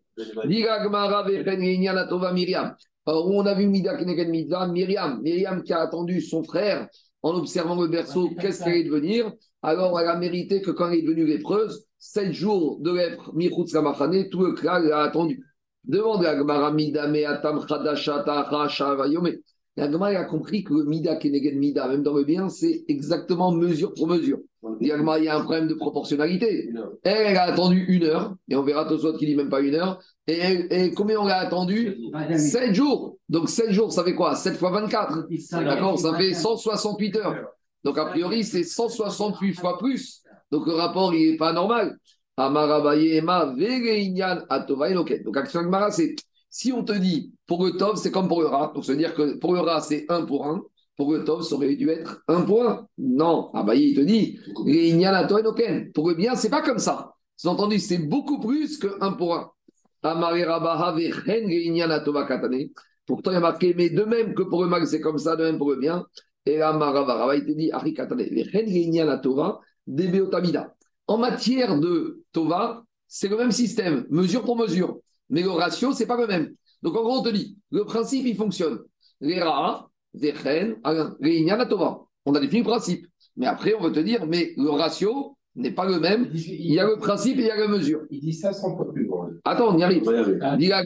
Myriam. Alors, on a vu Mida Keneged Mida, Myriam. Myriam qui a attendu son frère en observant le berceau, qu'est-ce qu'elle allait devenir? Alors, elle a mérité que quand elle est devenue lépreuse, sept jours de lèpre, Kamachane, tout le clan l'a attendu. Demande la Gemara, Mida Meatam Chadasha Tacha Vayome. La Gemara a compris que Mida Keneged Mida, même dans le bien, c'est exactement mesure pour mesure. Il y a a un problème de proportionnalité. Elle, elle a attendu une heure, et on verra tout qui dit même pas une heure. Et, combien on l'a attendu? 7 jours. Donc 7 jours, ça fait quoi? 7 fois 24. D'accord Ça fait 168 heures. Donc a priori, c'est 168 fois plus. Donc le rapport, il n'est pas normal. Donc, action Agmara, c'est si on te dit pour le Tov, c'est comme pour le Ra. Donc, se dire que pour le Ra, c'est 1 pour 1. Pour le Tov, ça aurait dû être 1 pour 1. Non, Abaye, il te dit. Pour le bien, c'est pas comme ça. Vous entendu, c'est beaucoup plus que 1 pour 1. Amare Rabaha Vechen Vereinian Atova Katane. Pourtant, il y a marqué, mais de même que pour le mal, c'est comme ça, de même pour le bien. Et là, Marava, il te dit, Ari Katane, Atova, Debeotamida. En matière de Tova, c'est le même système, mesure pour mesure. Mais le ratio, c'est pas le même. Donc en gros, on te dit, le principe, il fonctionne. Les Ra, Vechen, Reinian Tova. On a défini le principe. Mais après, on veut te dire, mais le ratio n'est pas le même. Il y a le principe et il y a la mesure. Il dit ça sans fois plus grand. Attends, on y arrive. Dit la.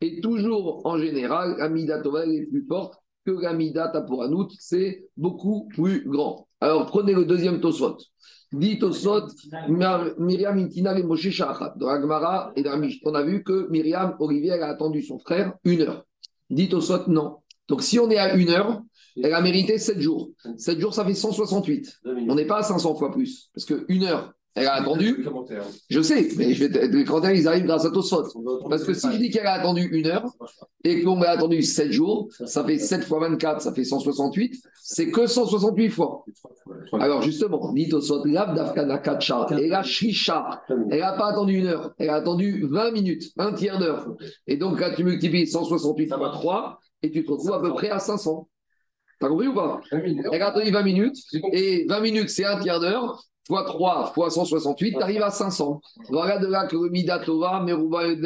Et toujours, en général, la Tova est plus forte que la Mida Taporanout. C'est beaucoup plus grand. Alors, prenez le deuxième Tosot. Dit Tosot, Myriam Intina et Moshe Shachat. Dans la et dans on a vu que Myriam, Olivier, elle a attendu son frère une heure. Dit Tosot, non. Donc, si on est à une heure, elle a mérité 7 jours. 7 jours, ça fait 168. On n'est pas à 500 fois plus. Parce que une heure, elle a attendu. Je sais, mais je vais les commentaires, ils arrivent grâce à Tosfot. Parce que si je dis qu'elle a attendu une heure et qu'on a attendu 7 jours, ça fait 7 fois 24, ça fait 168. C'est que 168 fois. Alors justement, dit Tosfot, et la Shisha, elle n'a pas attendu une heure, elle a attendu 20 minutes, un tiers d'heure. Et donc là, tu multiplies 168 fois 3 et tu te retrouves à peu près à 500. T'as compris ou pas? Elle a attendu 20 minutes et 20 minutes, c'est un tiers d'heure fois 3 fois 168, tu arrives à 500. Voilà de là que le Midatova, Meruba et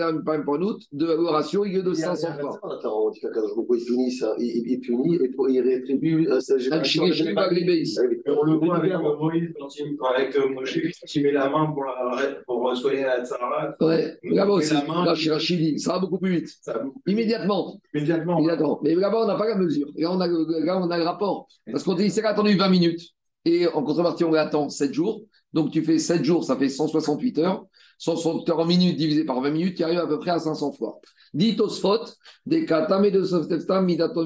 Panout, de le ratio, il est de 500 fois. On dit qu'il punit ça, il punit et il rétribue sa génération. On le voit avec Moïse, avec Moshe, qui met la main pour soigner la Tzara. Ouais, là-bas aussi, là chez Rachidi, ça va beaucoup plus vite. Immédiatement. Immédiatement. Mais là-bas, on n'a pas la mesure. Là, on a, là, on a le rapport. Parce qu'on dit, c'est attendu 20 minutes. Et en contrepartie, on attend 7 jours. Donc tu fais 7 jours, ça fait 168 heures. 168 heures en minutes divisé par 20 minutes, tu arrives à peu près à 500 fois. Dit Tosfot, des katame de Softeftam, midaton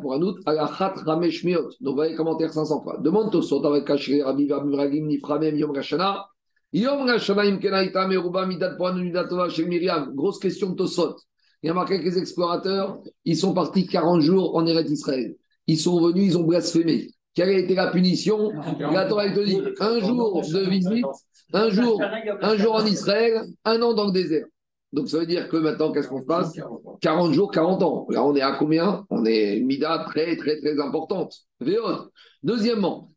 pour anout, alachat ramesh miot. Donc voyez commentaire 500 fois. Demande Tosfot avec Kashri, Rabbi Vamiragim, Niframem, Yom Rashana. Yom Rashana, im kenaita, meruba, midat pour anout, midatova, chez Myriam. Grosse question de Tosfot. Il y a marqué que les explorateurs, ils sont partis 40 jours en Eretz Israël. Ils sont venus, ils ont blasphémé. Quelle a été la punition La Torah te dit un jour de visite, un jour, un jour en Israël, un an dans le désert. Donc ça veut dire que maintenant, qu'est-ce qu'on se passe 40 jours, 40 ans. Là, on est à combien On est une mida très, très, très importante. Véot. Deuxièmement,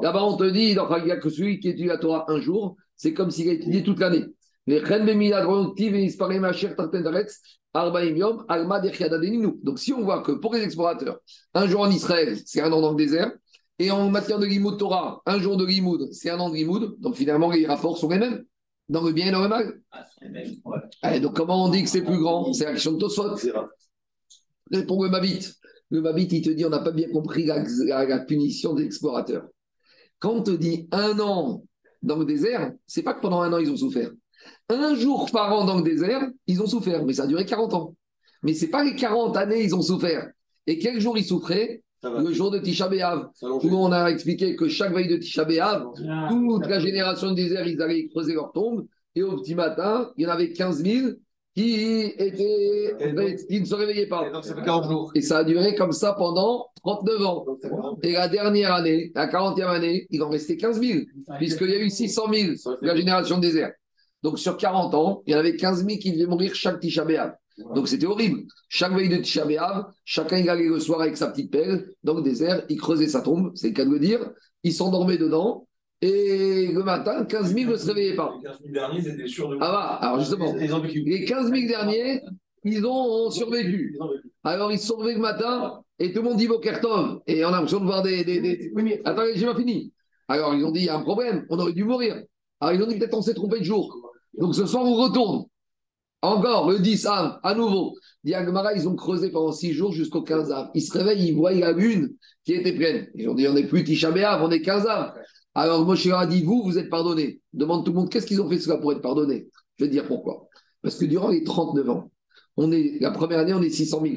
Là-bas, on te dit dans que celui qui étudie la Torah un jour, c'est comme s'il a étudié toute l'année. Donc, si on voit que pour les explorateurs, un jour en Israël, c'est un an dans le désert, et en matière de Limoud Torah, un jour de Limoud, c'est un an de Limoud, donc finalement, les rapports sont les mêmes, dans le bien et dans le mal. Allez, donc, comment on dit que c'est plus grand? C'est l'action de Tosfot. Pour le Mabit. Le Mabit, il te dit on n'a pas bien compris la, la, la punition des explorateurs. Quand on te dit un an dans le désert, c'est pas que pendant un an ils ont souffert. Un jour par an dans le désert, ils ont souffert, mais ça a duré 40 ans. Mais ce n'est pas les 40 années ils ont souffert. Et quel jour ils souffraient? Le jour de Tisha B'Av. Où on a expliqué que chaque veille de Tisha B'Av, toute la génération de désert, ils allaient creuser leur tombe. Et au petit matin, il y en avait 15 000 qui, étaient, qui ne se réveillaient pas. Et, donc, ça fait 40 jours. et ça a duré comme ça pendant 39 ans. Et la dernière année, la 40e année, il en restait 15 000, puisqu'il y a eu 600 000 de la génération de désert. Donc sur 40 ans, il y en avait 15 000 qui devaient mourir chaque Tisha B'Av. Donc c'était horrible. Chaque veille de Tisha B'Av, chacun il allait le soir avec sa petite pelle dans le désert, il creusait sa tombe, c'est le cas de le dire, il s'endormait dedans, et le matin, 15 000 ne se réveillaient pas. Les 15 000 derniers, c'était sûr de Ah bah, alors justement, Ils les 15 000 derniers, ils ont survécu. Alors ils se sont levés le matin, et tout le monde dit Bokertov, et on a l'impression de voir des... des, des... Oui, mais Attendez, j'ai pas fini. Alors ils ont dit, il y a un problème, on aurait dû mourir. Alors ils ont dit, peut-être on s'est trompé de jour. Donc ce soir, on retourne. Encore, le 10 av, à nouveau. Diagmara, ils ont creusé pendant 6 jours jusqu'au 15 av. Ils se réveillent, ils voient la lune qui était pleine. Ils ont dit, on n'est plus Tisha on est 15 av. Alors Moshe a dit, vous, vous êtes pardonnés. Demande tout le monde, qu'est-ce qu'ils ont fait cela pour être pardonnés? Je vais te dire pourquoi. Parce que durant les 39 ans, on est, la première année, on est 600 000.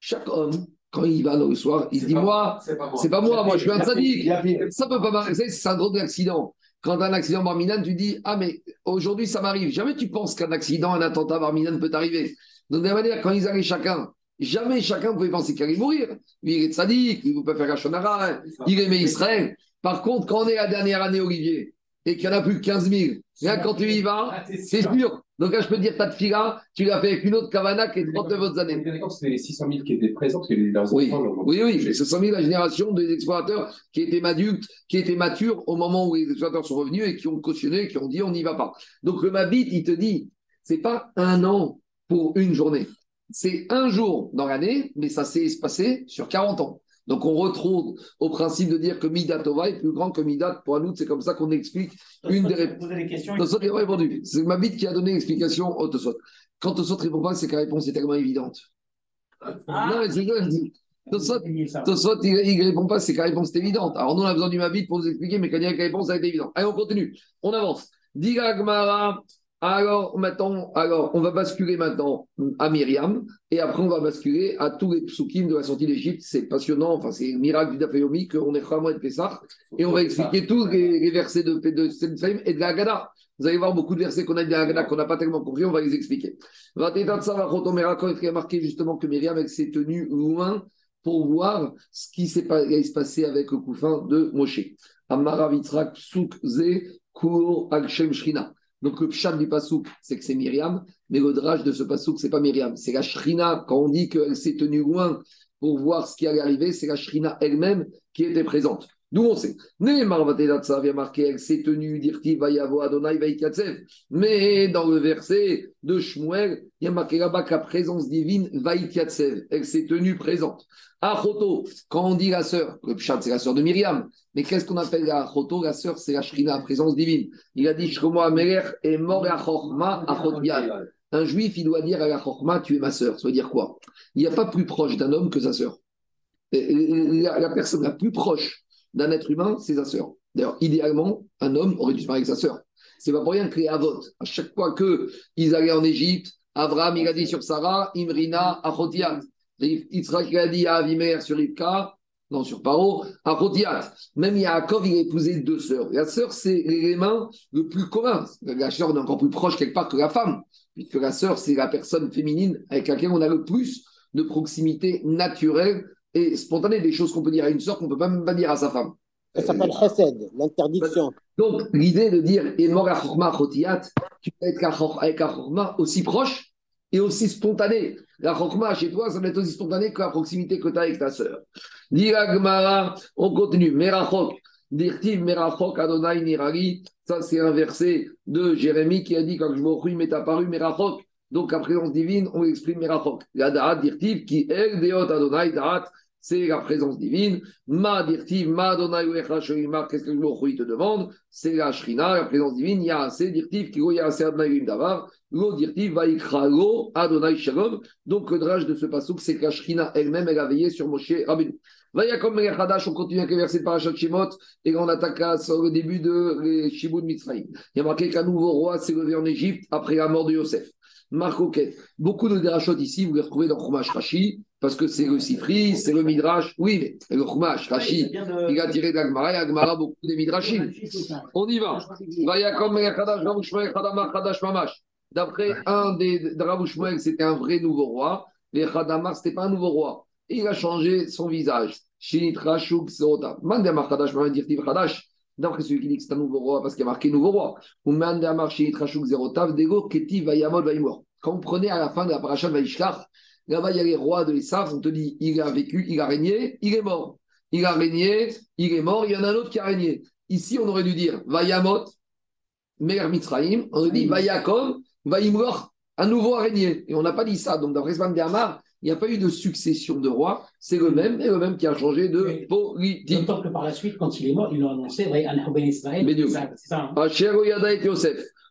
Chaque homme, quand il va le soir, il se dit Moi, C'est pas moi. pas moi, moi je suis un sadique. Ça peut pas m'arriver, c'est un drôle d'accident. Quand un accident barminan, tu dis Ah, mais aujourd'hui ça m'arrive. Jamais tu penses qu'un accident, un attentat barminan peut t'arriver. Donc, de la même manière, quand ils arrivent chacun, jamais chacun pouvait penser qu'il allait mourir. Lui, il est sadique, il ne peut pas faire un shonara, il aimait Israël. Par contre, quand on est la dernière année, Olivier, et qu'il n'y en a plus que 15 000, là, quand tu y vas, c'est sûr. Donc là, je peux te dire, ta fila, tu l'as fait avec une autre Kavana qui est 39 autres années. d'accord c'était les 600 000 qui étaient présents, parce que les- leurs Oui, enfants oui, oui, ce sont mis la génération des explorateurs qui étaient adultes, qui étaient matures au moment où les explorateurs sont revenus et qui ont cautionné, qui ont dit on n'y va pas. Donc le Mabit, il te dit, c'est pas un an pour une journée. C'est un jour dans l'année, mais ça s'est espacé sur 40 ans. Donc on retrouve au principe de dire que Midat Tova est plus grand que Midat pour nous, c'est comme ça qu'on explique une des réponses. Poser des questions. Tosot il a répondu. C'est Mabit qui a donné l'explication au Tosot. Quand Tosot répond pas, c'est que la réponse est tellement évidente. Ah. non, mais c'est ça, je dis. Tosot, Ça. Tosot, il ne répond pas, c'est que la réponse est évidente. Alors nous, on a besoin du Mabit pour nous expliquer, mais quand il y a la réponse, ça a été évident. Allez, on continue. On avance. Diga Gmara. Alors, maintenant, alors, on va basculer maintenant à Myriam, et après, on va basculer à tous les psukim de la sortie d'Égypte. C'est passionnant, enfin, c'est le miracle du Daféomi qu'on est vraiment de Pessah, et on va expliquer tous les, versets de, de Sensheim et de la Haggadah. Vous allez voir beaucoup de versets qu'on a la Haggadah qu'on n'a pas tellement compris, on va les expliquer. Quand il a marqué justement que Myriam, s'est tenue loin pour voir ce qui s'est pas- allait se passer avec le couffin de Moshe. Amara Vitzrak Psuk Ze Kur Akshem Shrina. Donc le pshat du pasouk, c'est que c'est Myriam, mais le drage de ce pasouk, c'est pas Myriam, c'est la Shrina. Quand on dit qu'elle s'est tenue loin pour voir ce qui allait arriver, c'est la Shrina elle-même qui était présente. D'où on sait. Vatedatsa vient marquer, elle s'est tenue, dirti Vayavo Adonai Vaikatsev. Mais dans le verset de Shmuel, il y a marqué là-bas que la présence divine Vaikatsev, elle s'est tenue présente. Achoto, quand on dit la sœur, le pshat c'est la sœur de Myriam, mais qu'est-ce qu'on appelle la Achoto? La sœur c'est la Shrina, la présence divine. Il a dit Shlomo Ameler est mort à Chorma. Un juif, il doit dire à la Chorma, tu es ma sœur. Ça veut dire quoi? Il n'y a pas plus proche d'un homme que sa sœur. La personne la plus proche d'un être humain, c'est sa sœur. D'ailleurs, idéalement, un homme aurait dû se marier avec sa sœur. C'est pas pour rien que les Avot, à chaque fois qu'ils allaient en Égypte, Abraham, il a dit sur Sarah, Imrina, Achotiat. Yitzhak, il a dit à Avimer sur Ibka, non, sur Paro, Achotiat. Même Yaakov, il a épousé deux sœurs. La sœur, c'est l'élément le plus commun. La sœur est encore plus proche quelque part que la femme, puisque la sœur, c'est la personne féminine avec laquelle on a le plus de proximité naturelle et spontanée, des choses qu'on peut dire à une sœur qu'on ne peut pas même pas dire à sa femme. Ça s'appelle chesed, l'interdiction. Donc, l'idée de dire et mort à chorma chotiat, tu peux être avec aussi proche et aussi spontané. La chorma chez toi, ça va être aussi spontané que la proximité que tu as avec ta sœur. On continue. Merachok, dirtiv Merachok Adonai Nirari. Ça, c'est un verset de Jérémie qui a dit quand je me m'est apparu Merachok. Donc, la présence divine, on exprime Merachok. La Da'at dirtiv qui est Deot Adonai Da'at c'est la présence divine. Ma dirtiv, ma qu'est-ce que le te demande? C'est la Shrina, la présence divine. Ya assez dirtiv, qui ya assez Adonai Vim Davar. Lo dirtiv, vaikra lo Adonai Shalom. Donc le drage de ce pasouk, c'est que la Shrina elle-même, elle a veillé sur Moshe Rabbeinu. Vayakom Melech Hadash, on continue avec le verset de Parashat Shemot, et on attaque à- sur début de les Shibud Mitzrayim. Il y a marqué qu'un nouveau roi s'est levé en Égypte après la mort de Yosef. Marc Oquet. Beaucoup de Derachot ici, vous les retrouvez dans Chumash Rashi, parce que c'est le Sifri, c'est le Midrash. Oui, mais le Chumash Rashi, il a tiré de l'Agmara, et Agmara beaucoup des Midrashim. On y va. D'après un des de Rav Shmuel, c'était un vrai nouveau roi. Mais Chadamar, ce n'était pas un nouveau roi. Il a changé son visage. D'après celui qui dit que c'est un nouveau roi, parce qu'il y a marqué nouveau roi. Quand vous prenez à la fin de la paracha de Vaishkar, là-bas, il y a les rois de l'Essav, on te dit, il a vécu, il a régné, il est mort. Il a régné, il est mort, il y en a un autre qui a régné. Ici, on aurait dû dire Vayamot, Mer Mitzraïm, on aurait dit Vayakov, Vaimor, un nouveau a régné. Et on n'a pas dit ça. Donc, d'après Svan Dermar, il n'y a pas eu de succession de rois, c'est le même, et le même qui a changé de Oui. politique. D'autant que par la suite, quand il est mort, ils l'ont annoncé. C'est ça, hein.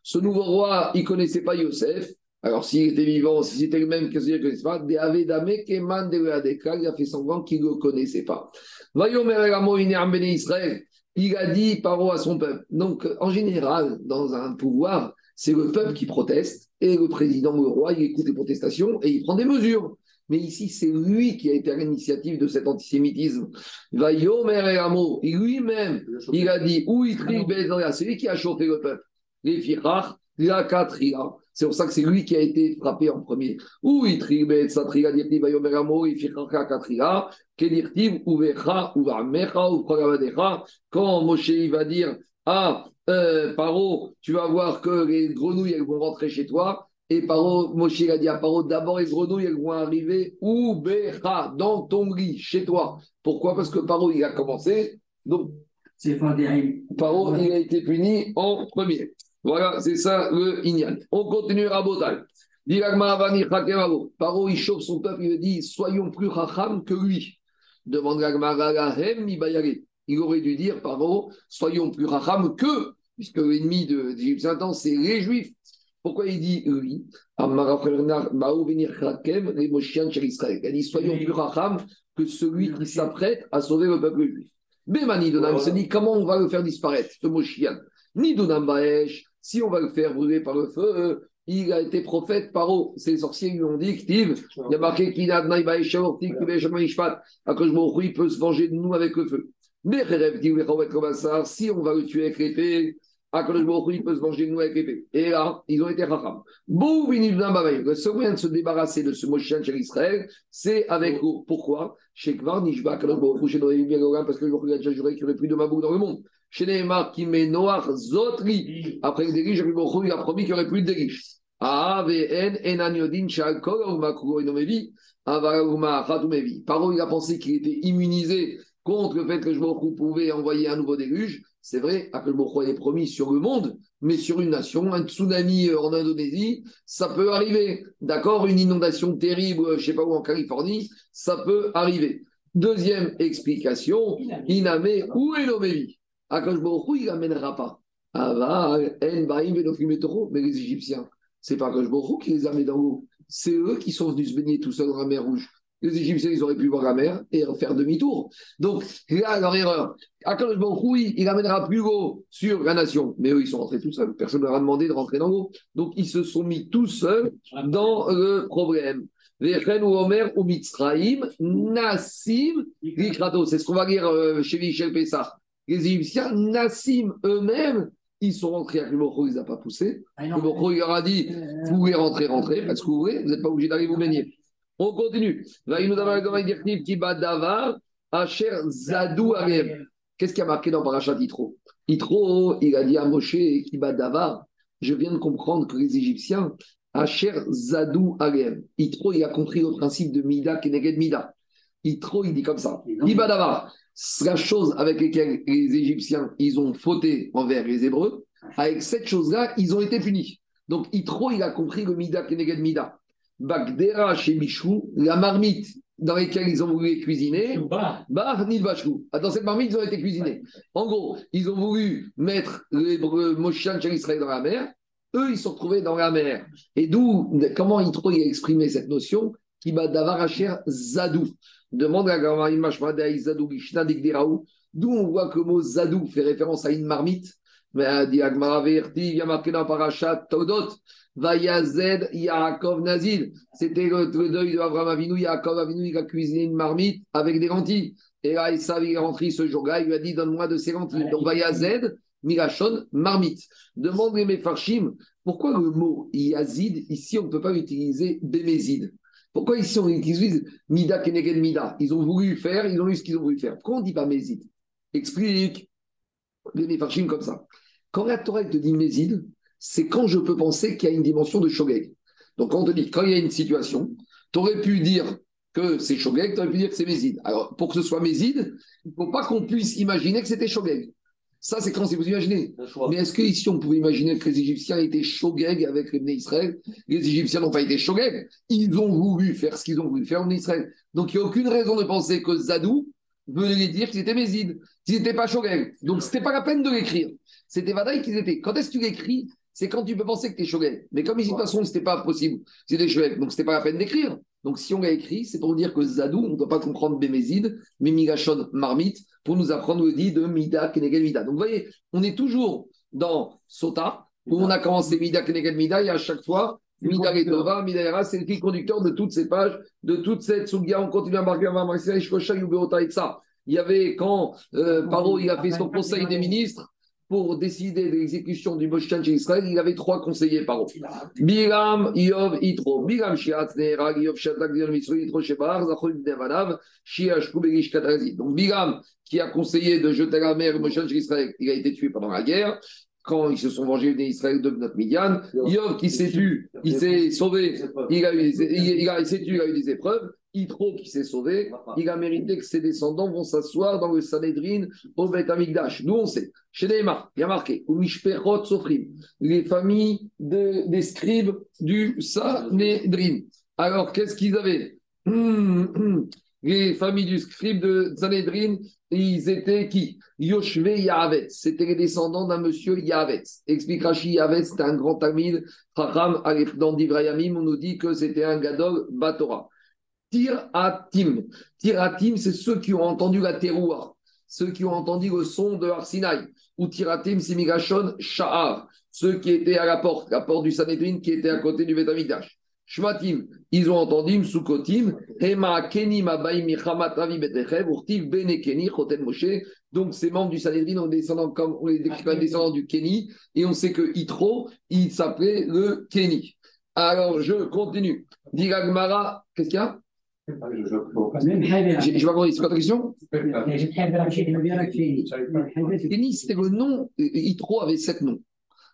Ce nouveau roi, il ne connaissait pas Yosef. Alors, s'il était vivant, si c'était le même que celui qu'il ne connaissait pas, il a fait semblant qu'il ne le connaissait pas. Il a dit paro à son peuple. Donc, en général, dans un pouvoir, c'est le peuple qui proteste et le président, le roi, il écoute les protestations et il prend des mesures. Mais ici, c'est lui qui a été à l'initiative de cet antisémitisme. Et lui-même, il a dit, où il c'est lui qui a chauffé le peuple. Les firach. C'est pour ça que c'est lui qui a été frappé en premier. Où il trie Bezatria, dirti va Yomer Amo, il firach la katria, kedirtiv, uvecha, uvamecha, upragabadecha. Quand Moshe il va dire, ah, euh, Paro, tu vas voir que les grenouilles, elles vont rentrer chez toi. Et Paro, Moshe il a dit à Paro, d'abord les grenouilles, elles vont arriver ou Becha, dans ton lit, chez toi. Pourquoi? Parce que Paro, il a commencé. Donc, Paro, il a été puni en premier. Voilà, c'est ça le Inyan. On continue à Botal. Paro, il chauffe son peuple, il lui dit Soyons plus racham que lui. Demande Il aurait dû dire Paro, soyons plus racham que, puisque l'ennemi de d'Égypte, c'est les Juifs. Pourquoi il dit oui? Il a dit soyons plus racham que celui qui s'apprête à sauver le peuple juif. Bémani Donam se dit comment on va le faire disparaître, ce Moshian? Ni Donam Baesh, si on va le faire brûler par le feu, il a été prophète par eau. Ces sorciers lui ont dit il y a marqué qu'il a il peut se venger de nous avec le feu. Mais si on va le tuer avec l'épée, il peut se venger de nous avec l'épée. Et là, ils ont été racham. Le seul moyen de se débarrasser de ce Moshiach chez Israël, c'est avec l'eau. Pourquoi? Chez Kvar, Nishba, Akadosh Baruch Hu, chez Noé, parce que le Baruch a déjà juré qu'il n'y aurait plus de Mabou dans le monde. Chez Nehemar, qui met Zotri. Après le le Hu, il a promis qu'il n'y aurait plus de Khatumevi. Paro, il a pensé qu'il était immunisé contre le fait que je pouvait envoyer un nouveau déluge. C'est vrai, Akelboko est promis sur le monde, mais sur une nation, un tsunami en Indonésie, ça peut arriver. D'accord? Une inondation terrible, je ne sais pas où, en Californie, ça peut arriver. Deuxième explication, Iname, où est l'Omévi Akelboko, il n'amènera pas. Mais les Égyptiens, c'est pas Akelboko qui les a mis dans l'eau. C'est eux qui sont venus se baigner tout seuls dans la mer Rouge. Les Égyptiens, ils auraient pu voir la mer et faire demi-tour. Donc, là, leur erreur. Akadosh Baruch il amènera plus haut sur la nation. Mais eux, ils sont rentrés tout seuls. Personne ne leur a demandé de rentrer dans l'eau. Donc, ils se sont mis tout seuls dans le problème. C'est ce qu'on va lire euh, chez Michel Pessah. Les Égyptiens, Nassim eux-mêmes, ils sont rentrés avec le Baruch il les a pas poussés. Le Baruch il leur a dit, vous pouvez rentrer, rentrer, parce que vous voulez, vous n'êtes pas obligé d'aller vous baigner. On continue. Qu'est-ce qui a marqué dans Parachat Itro Itro, il a dit à Moshe Kiba Davar, je viens de comprendre que les Égyptiens, Asher Zadou Arem. Itro, il a compris le principe de Mida Keneged Mida. Itro, il dit comme ça. Kiba Davar, la chose avec laquelle les Égyptiens, ils ont fauté envers les Hébreux, avec cette chose-là, ils ont été punis. Donc Itro, il a compris le Mida Keneged Mida. Bagdera chez Michou, la marmite dans laquelle ils ont voulu cuisiner, Bar ni Bachou. Ah, dans cette marmite, ils ont été cuisinés. En gros, ils ont voulu mettre Moshian chez Israël dans la mer. Eux, ils sont retrouvés dans la mer. Et d'où, comment il a exprimé cette notion? Qui va davaracher Zadou. Demande à Gamarim Mashmadei Zadou D'où on voit que le mot Zadou fait référence à une marmite. Mais dit Agmara Verti, il y a marqué dans Parashat Todot. Vayazed Yaakov Nazil. C'était le, deuil de Abraham Avinu. Yaakov Avinu, il a cuisiné une marmite avec des lentilles. Et là, il est rentré ce jour-là, il lui a dit Donne-moi de ces lentilles. Donc, Vayazed, Mirachon, marmite. Demande les Mefarshim, pourquoi le mot Yazid, ici, on ne peut pas utiliser Bémézid Pourquoi ici, on utilise Mida Keneged Mida? Ils ont voulu faire, ils ont eu ce qu'ils ont voulu faire. Pourquoi on ne dit pas Mézid Explique les Mefarshim comme ça. Quand la Torah te dit Mézid, c'est quand je peux penser qu'il y a une dimension de shogeg. Donc, quand on te dit, quand il y a une situation, tu aurais pu dire que c'est shogeg, tu aurais pu dire que c'est méside. Alors, pour que ce soit méside, il ne faut pas qu'on puisse imaginer que c'était shogeg. Ça, c'est quand c'est vous imaginez. Mais est-ce qu'ici, on pouvait imaginer que les Égyptiens étaient shogeg avec les Israël? Les Égyptiens n'ont pas été shogeg. Ils ont voulu faire ce qu'ils ont voulu faire en Israël. Donc, il n'y a aucune raison de penser que Zadou venait dire qu'ils étaient mésides, qu'ils n'étaient pas shogeg. Donc, ce n'était pas la peine de l'écrire. C'était Vadaï qu'ils étaient. Quand est-ce que tu l'écris? C'est quand tu peux penser que tu es Shogeg. Mais comme ici, de toute façon, ce n'était pas possible, c'était Shogeg, donc ce n'était pas la peine d'écrire. Donc si on l'a écrit, c'est pour dire que Zadou, on ne doit pas comprendre Bémézide, mais Migashon Marmite, pour nous apprendre le dit de Mida Kenegel Mida. Donc vous voyez, on est toujours dans Sota, où on a commencé Mida Keneged Mida, et à chaque fois, Mida Retova, Mida Era, c'est le fil conducteur de toutes ces pages, de toute cette Sugia. On continue à marquer avant Marseille, Shkosha, Yubeota et ça. Il y avait quand euh, Paro il a fait son conseil des ministres pour décider de l'exécution du Moshe chez Israël, il avait trois conseillers Paro. Biram, Yov, Itro. Biram, Shiat, Neherag, Yov, Shatak, Dion, Mitzvah, Itro, Shebar, Zachor, Nevanav, Shiach, Kuberish, Katarazi. Donc Biram, qui a conseillé de jeter à la mer Moshe chez Israël, il a été tué pendant la guerre quand ils se sont vengés d'Israël de notre Midian. Yov qui s'est tué, il s'est sauvé, il a eu, il, il il s'est tué, il a eu des épreuves. Yitro qui s'est sauvé, il a mérité que ses descendants vont s'asseoir dans le Sanhedrin au Beth Amikdash. Nous on sait, chez Neymar, il y a marqué, Sofrim, les familles de, des scribes du Sanhedrin. Alors qu'est-ce qu'ils avaient? Hum, hum. Les familles du scribe de Sanhedrin, ils étaient qui? Yoshve Yahavetz. C'était les descendants d'un monsieur Yahavetz. Explique Rashi Yahavetz, c'était un grand tamil. Chacham, dans Divrayamim, on nous dit que c'était un gadol Batora. Tiratim. Tiratim, c'est ceux qui ont entendu la teroua, ceux qui ont entendu le son de Arsinaï. Ou Tiratim, c'est Migashon Sha'ar, ceux qui étaient à la porte, la porte du Sanhedrin qui était à côté du Betamikdash. Shmatim, ils ont entendu Msukotim, Hema Keni Mabaim Michamat Avi Betechev, Urtiv Bene Keni, Choten Moshe. Donc, ces membres du Sanhedrin ont descendant comme, on les décrit comme descendants du Keni, et on sait que Itro, il s'appelait le Keni. Alors, je continue. Diragmara, qu'est-ce qu'il y a? J'ai pas compris, c'est quoi ta question? Kenny, c'était le nom. Itro avait sept noms.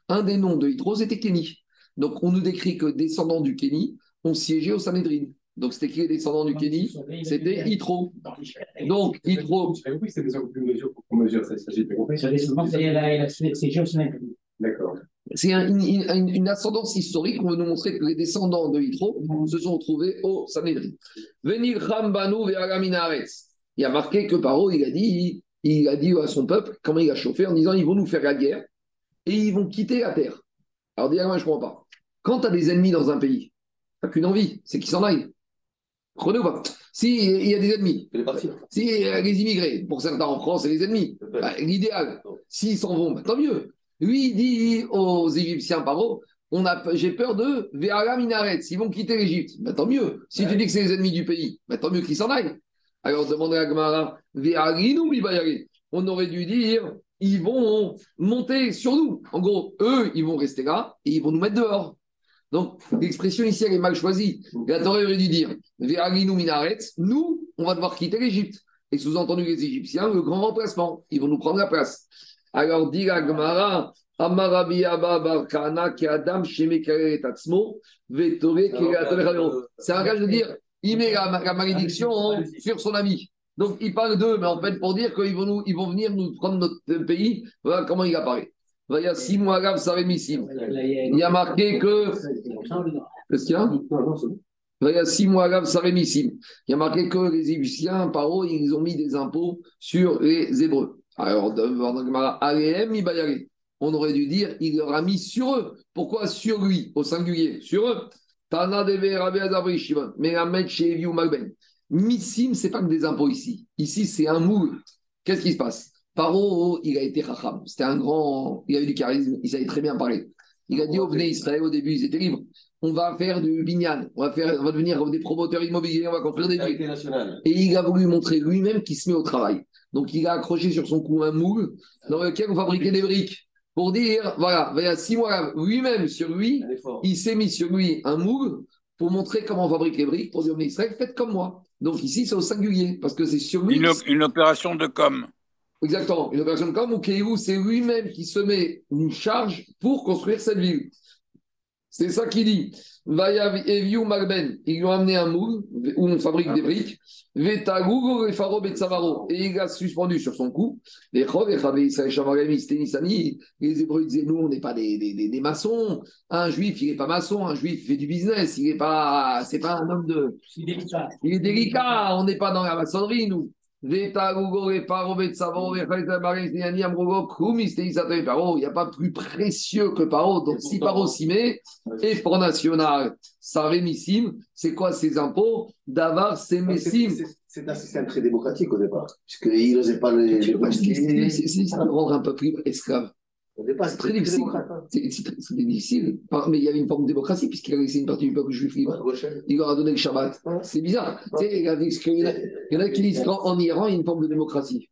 Un des noms de Itro, c'était Kenny. Donc, on nous décrit que descendants du Kenny ont siégé au Sanhedrin. Donc, c'était qui les descendants du Kenny? C'était Itro. Donc, Itro. Que c'était des hommes plus mesure pour qu'on mesure ça. pas compris. D'accord. C'est un- une, une- une ascendance historique. On veut nous montrer que les descendants de Hitro se sont retrouvés au Sanhedrin. Venir Rambanu. Il a marqué que Paro, il a dit, il a dit à son peuple, comment il a chauffé, en disant ils vont nous faire la guerre et ils vont quitter la terre. Alors, dis moi je ne comprends pas. Quand tu as des ennemis dans un pays, tu n'as qu'une envie, c'est qu'ils s'en aillent. Prenez ou pas Si il y a des ennemis, Il est parti. si les immigrés, pour certains en France, c'est les ennemis. Bah, L'idéal, s'ils s'en vont, bah, tant mieux. Lui, il dit aux Égyptiens, Paro, on a, j'ai peur de Ve'ara Minaret, s'ils vont quitter l'Égypte. Bah, tant mieux. Si tu dis que c'est les ennemis du pays, bah, tant mieux qu'ils s'en aillent. Alors, demandez à Gemara, Ve'arinu Bibayare. On aurait dû dire, ils vont monter sur nous. En gros, eux, ils vont rester là et ils vont nous mettre dehors. Donc, l'expression ici, elle est mal choisie. La Torah aurait dû dire Ve'arinu Minaret, nous, on va devoir quitter l'Égypte. Et sous-entendu, les Égyptiens, le grand remplacement. Ils vont nous prendre la place. Alors, dit la Gemara, Amarabi Abba Barkana, ki Adam, Sheme Kere Tatsmo, Vetore, Kere Atole C'est un gage de dire il met la, la malédiction sur son ami. Donc, il parle d'eux, mais en fait, pour dire qu'ils vont, nous, ils vont venir nous prendre notre pays, voilà comment il apparaît. Il y a six mois. Il y a marqué que. Qu'est-ce qu'il y a? Il y a six mois. Il y a marqué que les Égyptiens, Paro, ils ont mis des impôts sur les Hébreux. Alors, Ibayare. on aurait dû dire il leur a mis sur eux. Pourquoi sur lui, au singulier? Sur eux. Tana Sheviu Magben. Missim, c'est pas que des impôts ici. Ici, c'est un moule. Qu'est-ce qui se passe? Paro, il a été racham. C'était un grand. Il a eu du charisme. Il savait très bien parler. Il a dit au Bnei Israël, au début, ils étaient libres. On va faire du binyan. On va, faire, on va devenir des promoteurs immobiliers. On va construire des villes. Et il a voulu montrer lui-même qu'il se met au travail. Donc, il a accroché sur son cou un moule dans lequel on fabriquait des briques. Pour dire, voilà, il y a six mois, lui-même, sur lui, il s'est mis sur lui un moule pour montrer comment on fabrique les briques, pour dire, mais Israël, faites comme moi. Donc ici, c'est au singulier, parce que c'est sur lui. Une opération de com. Exactement, une opération de com où Kéhou, c'est lui-même qui se met une charge pour construire cette ville. C'est ça qu'il dit. Vayav Eviu Magben, ils lui ont amené un moule où on fabrique des briques. Vetagugo et Faro Betsavaro, et il a suspendu sur son cou. Les Chov et les Hébreux disaient Nous, on n'est pas des, des, des, des maçons. Un juif, il n'est pas maçon. Un juif, il fait du business. Il n'est pas, c'est pas un homme de. Il est délicat, on n'est pas dans la maçonnerie, nous. Et et. Il n'y a pas plus précieux que Paro. Donc, si Paro s'y met, effort national, Sarémissim, c'est quoi ces impôts? D'avar, c'est C'est Messim. c'est- un système très démocratique au départ, puisqu'il n'osait pas les, les c'est ça de rendre un peuple libre esclave. Au départ, C'est très difficile. hein. C'est très difficile. Mais il y avait une forme de démocratie, puisqu'il a laissé une partie du peuple juif libre. Il leur a donné le Shabbat. C'est bizarre. Il y a il y en a- il qui disent qu'en Iran, il y a une forme de démocratie.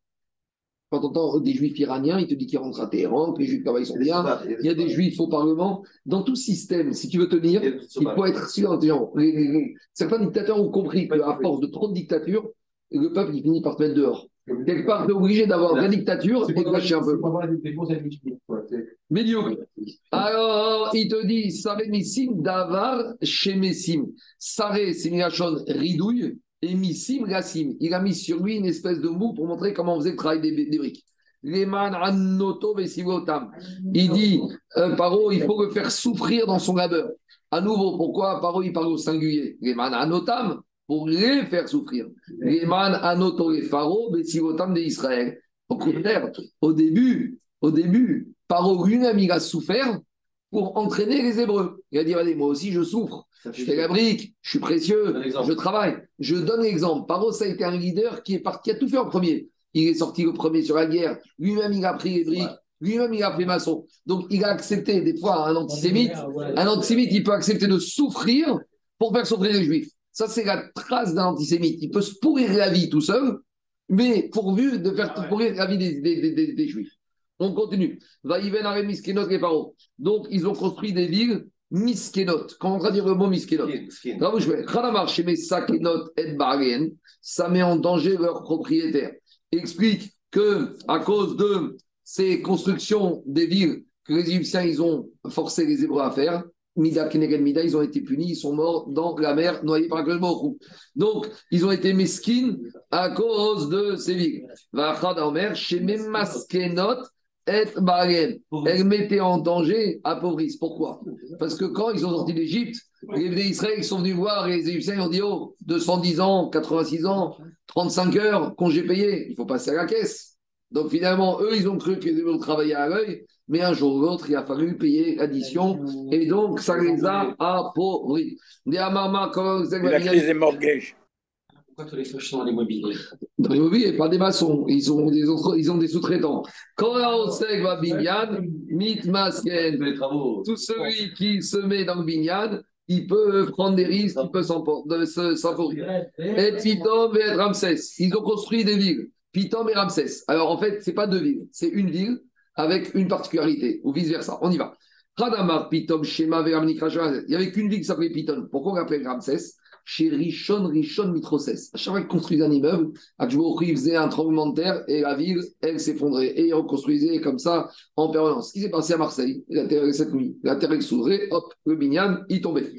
Quand on entend des juifs iraniens, ils te disent qu'ils rentrent à Téhéran, que les juifs sont bien. Il y a des juifs au Parlement. Dans tout système, si tu veux tenir, il faut être sûr. Certains dictateurs ont compris qu'à force de trop de dictature, le peuple il finit par te mettre dehors. Quelque part, tu es obligé d'avoir de la dictature et de lâcher un peu. Médiocre. Alors, il te dit, Saré Missim Davar. Saré, c'est Milachon ridouille, et Missim Gassim. Il a mis sur lui une espèce de mou pour montrer comment on faisait le travail des, des briques. Il dit, euh, Paro, il faut le faire souffrir dans son labeur. À nouveau, pourquoi Paro, il parle au singulier? Leman Annotam, pour les faire souffrir. Leman Annoto les Pharo, Vesivotam d'Israël. Au contraire, au début, au début, Paro lui-même, il a souffert pour entraîner les Hébreux. Il a dit, allez, moi aussi, je souffre. Je fais la brique, je suis précieux, je travaille. Je donne l'exemple. Paro, ça a été un leader qui, est parti, qui a tout fait en premier. Il est sorti le premier sur la guerre. Lui-même, il a pris les briques. Lui-même, il a fait maçon. Donc, il a accepté, des fois, un antisémite. Un antisémite, il peut accepter de souffrir pour faire souffrir les juifs. Ça, c'est la trace d'un antisémite. Il peut se pourrir la vie tout seul, mais pourvu de faire pourrir la vie des, des- des- des- juifs. On continue. Donc, ils ont construit des villes Miskenot. Comment on traduire le mot Miskenot ça met en danger leurs propriétaires. Explique que à cause de ces constructions des villes que les Égyptiens ils ont forcé les Hébreux à faire, Mida Mida, ils ont été punis, ils sont morts dans la mer, noyés par le Morou. Donc, ils ont été mesquines à cause de ces villes. Elles mettaient en danger appauvrissent. Pourquoi? Parce que quand ils sont sortis d'Égypte, les Israël ils sont venus voir et les Égyptiens ils ont dit Oh, 210 ans, 86 ans, 35 heures, congé payé, il faut passer à la caisse. Donc finalement, eux, ils ont cru que les Hébreux travaillaient à l'œil, mais un jour ou l'autre, il a fallu payer l'addition et donc ça les a appauvris. La crise des mortgages. Pourquoi tous les trucs sont dans l'immobilier? Dans l'immobilier, pas des maçons, ils ont des, entre- ils ont des sous-traitants. Quand on sait que va Binyan, mit masken, Les travaux. tout celui qui se met dans le Binyan, il peut prendre des risques, il peut s'empor- de se- s'enfourir. Et Pitom et Ramsès. Ils ont construit des villes. Pitom et Ramsès. Alors en fait, c'est pas deux villes, c'est une ville avec une particularité, ou vice-versa. On y va. Radamar, Pitom, Shema. Il n'y avait qu'une ville qui s'appelait Pitom. Pourquoi on l'appelait Ramsès? Chez Rishon, Rishon, Mitroses. À chaque fois qu'ils construisaient un immeuble, Akjbouri faisait un tremblement de terre et la ville, elle s'effondrait. Et ils reconstruisaient comme ça en permanence. Ce qui s'est passé à Marseille, la terre, cette nuit, la terre s'ouvrait, hop, le binyan, il tombait.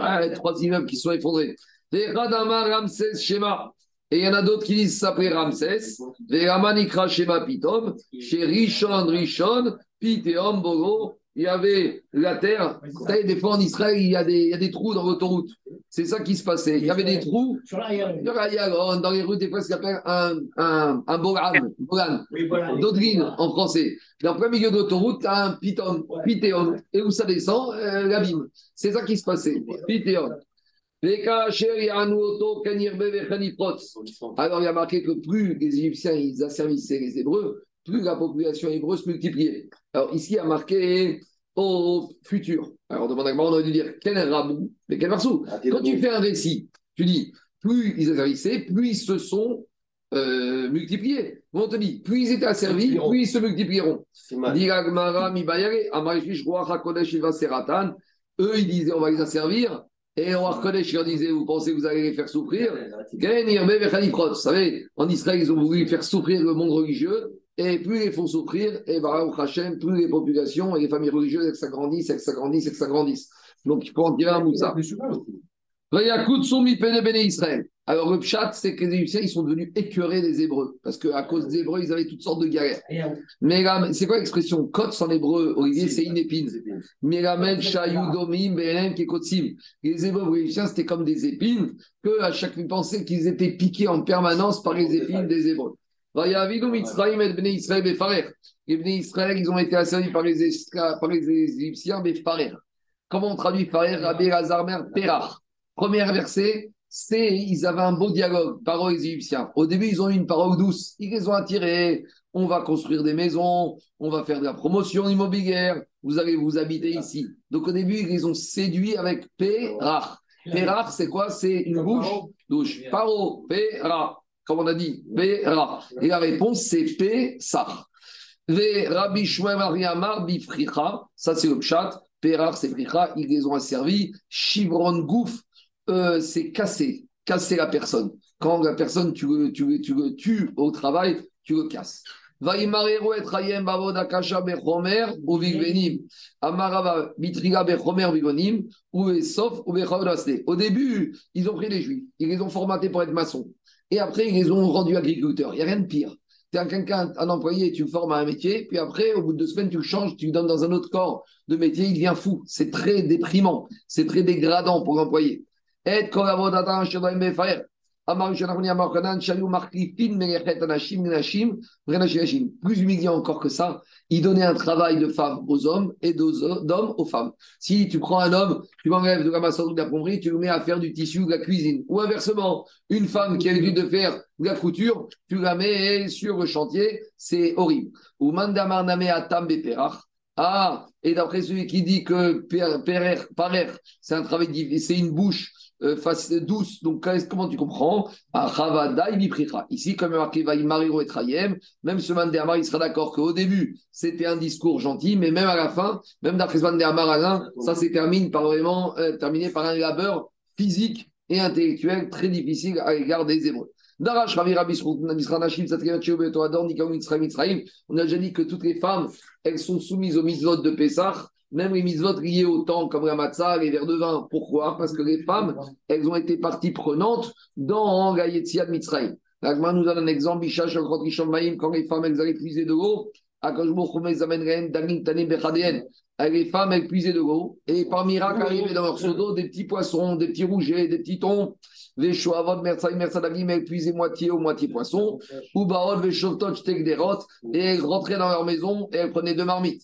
Ah, les trois immeubles qui sont effondrés. Des Radama Ramsès Shema. Et il y en a d'autres qui disent s'appelait Ramsès. Des Ramanikra Shema Pitom. Chez Rishon, Rishon, Pitéom, Bogo. Il y avait la terre. Vous savez, des fois en Israël, il y a des, il y a des trous dans l'autoroute. C'est ça qui se passait. Il y avait des trous. Sur Dans les rues, des fois, ce qu'on appelle un, un, un bogan, bogan. Oui, voilà. Dodrine en français. Dans le plein milieu de l'autoroute, tu as un piton, pitéon. Et où ça descend, euh, l'abîme. C'est ça qui se passait. Pitéon. Alors, il y a marqué que plus les Égyptiens ils asservissaient les Hébreux, plus la population hébreu se multipliait. Alors, ici, il y a marqué au futur. Alors, on demande à on aurait dû dire quel rabou, mais quel marsou? Quand tu fais un récit, tu dis plus ils asservissaient, plus ils se sont euh, multipliés. On te dit? Plus ils étaient asservis, plus ils se multiplieront. Eux, ils disaient on va les asservir. Et on Kodesh leur disait vous pensez que vous allez les faire souffrir? Vous savez, en Israël, ils ont voulu faire souffrir le monde religieux. Et plus ils font souffrir, et Hashem, plus les populations et les familles religieuses, s'agrandissent, s'agrandissent, s'agrandissent. Donc il faut en tirer un moussa. Alors le pshat, c'est que les Égyptiens, ils sont devenus écœurés des Hébreux. Parce qu'à cause des Hébreux, ils avaient toutes sortes de galères. Mais c'est quoi l'expression? Kotz en hébreu, Olivier, c'est une épine. Miramed, Shayou, Domim, Beren, Kekotsim. Les Hébreux égyptiens, c'était comme des épines, que à chaque fois, pensaient qu'ils étaient piqués en permanence par les épines des Hébreux. Les Bnei Israël, ils ont été asservis par les, par les Égyptiens Befarer. Comment on traduit Farer? Rabbi Razarmer Perach Premier verset, c'est ils avaient un beau dialogue, parole des Égyptiens. Au début, ils ont eu une parole douce. Ils les ont attirés. on va construire des maisons, on va faire de la promotion immobilière, vous allez vous habiter ici. Donc au début, ils les ont séduits avec Pérar. Pérar, c'est quoi? C'est une bouche douche. Paro, Pérar. Comme on a dit, Pérar. Et la réponse, c'est. Ve Rabbi Bifricha, ça c'est le pshat. C'est Fricha, ils les ont asservis. Chivron Gouf, euh, c'est casser, casser la personne. Quand la personne, tu le, tu, le, tu le tues au travail, tu le casses. Au début, ils ont pris les juifs, ils les ont formatés pour être maçons. Et après, ils les ont rendus agriculteurs. Il n'y a rien de pire. Tu es quelqu'un, un employé, tu le formes à un métier, puis après, au bout de deux semaines, tu le changes, tu le donnes dans un autre corps de métier, il devient fou. C'est très déprimant, c'est très dégradant pour l'employé. Et plus humiliant encore que ça, il donnait un travail de femme aux hommes et d'hommes aux femmes. Si tu prends un homme, tu m'enlèves de la maçonnerie de la plomberie, tu le mets à faire du tissu ou de la cuisine. Ou inversement, une femme qui a l'habitude de faire de la couture, tu la mets sur le chantier, c'est horrible. Ou mandamar name atam Ah, et d'après celui qui dit que parer, c'est un travail c'est une bouche euh, face, douce. Donc, comment tu comprends? Ici, comme marqué Vaïmariro et Trayem, même ce Mandéamar, il sera d'accord qu'au début, c'était un discours gentil, mais même à la fin, même d'après ce Mandéamar, ça s'est terminé par vraiment euh, terminé par un labeur physique et intellectuel très difficile à l'égard des Hébreux. On a déjà dit que toutes les femmes, elles sont soumises aux mitzvot de Pessah, même les mitzvot liées au temps, comme la matzah, les verres de vin. Pourquoi? Parce que les femmes, elles ont été partie prenante dans la Yetzia Mitzrayim. L'Agma nous donne un exemple, quand les femmes, elles allaient puiser de l'eau, les femmes, elles puisaient de l'eau, et par miracle, arrivaient dans leur seau d'eau des petits poissons, des petits rougets, des petits thons, les choavot, mersaï, mersadagim, elles puisaient moitié ou moitié poisson, ou baot, les shovtot, et elles rentraient dans leur maison et elles prenaient deux marmites.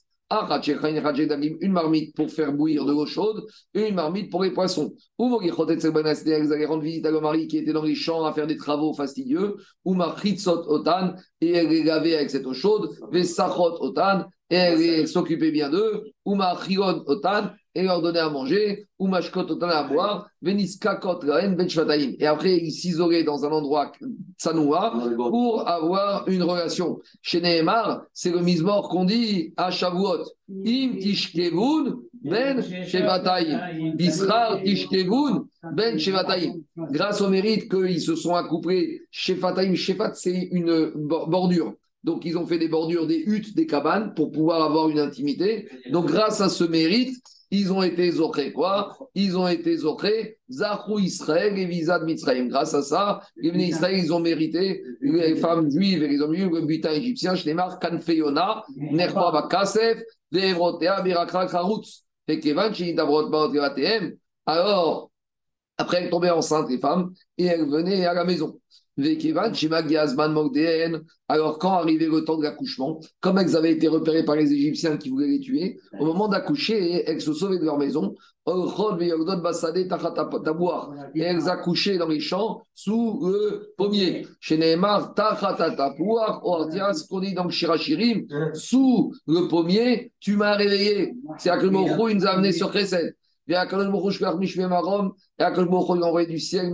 Une marmite pour faire bouillir de l'eau chaude et une marmite pour les poissons. Ou vous allaient rendre visite à leur mari qui était dans les champs à faire des travaux fastidieux, ou marchitsot otan, et elle les lavait avec cette eau chaude, vesachot otan, et elle s'occupait bien d'eux, ou machiron otan, et leur donnait à manger, ou mashkot à boire, veniskakot gaen ben Et après, ils s'isolaient dans un endroit tsanoua pour avoir une relation. Chez Nehemar, c'est le mismor qu'on dit à Shavuot. Im tishkevun ben shevatayim. Bisrar tishkevun ben shevatayim. Grâce au mérite qu'ils se sont accouplés, shefatayim, shefat, c'est une bordure. Donc, ils ont fait des bordures, des huttes, des cabanes pour pouvoir avoir une intimité. Donc, grâce à ce mérite, ils ont été zokrés quoi? Ils ont été zokrés Zachou Israël et Visa de Mitzrayim. Grâce à ça, les Israël, ils ont mérité, les femmes juives et les hommes juifs, le butin égyptien, Shnemar, Kanfeyona, Nerpa Bakasef, Devrotea, Birakra, Karutz. Et Kevan, Shinidabrot, Baotivatem. Alors, après, elles tombaient enceintes, les femmes, et elles venaient à la maison. Alors, quand arrivait le temps de l'accouchement, comme elles avaient été repérées par les Égyptiens qui voulaient les tuer, au moment d'accoucher, elles se sauvaient de leur maison. Et elles accouchaient dans les champs sous le pommier. Chez ce qu'on dit dans Shirachirim, sous le pommier, tu m'as réveillé. C'est à que le il nous a amené sur Chesed. Et à il a envoyé du ciel,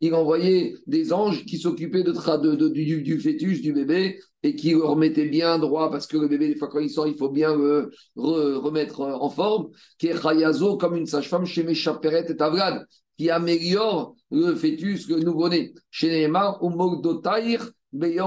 il envoyait des anges qui s'occupaient de, du, du, fœtus, du bébé, et qui le remettaient bien droit, parce que le bébé, des fois, quand il sort, il faut bien le remettre en forme. Qui est Chayazo, comme une sage-femme chez Meshaperet et Avlad, qui améliore le fœtus, le nouveau-né. Chez Neymar, Umogdotair, Il y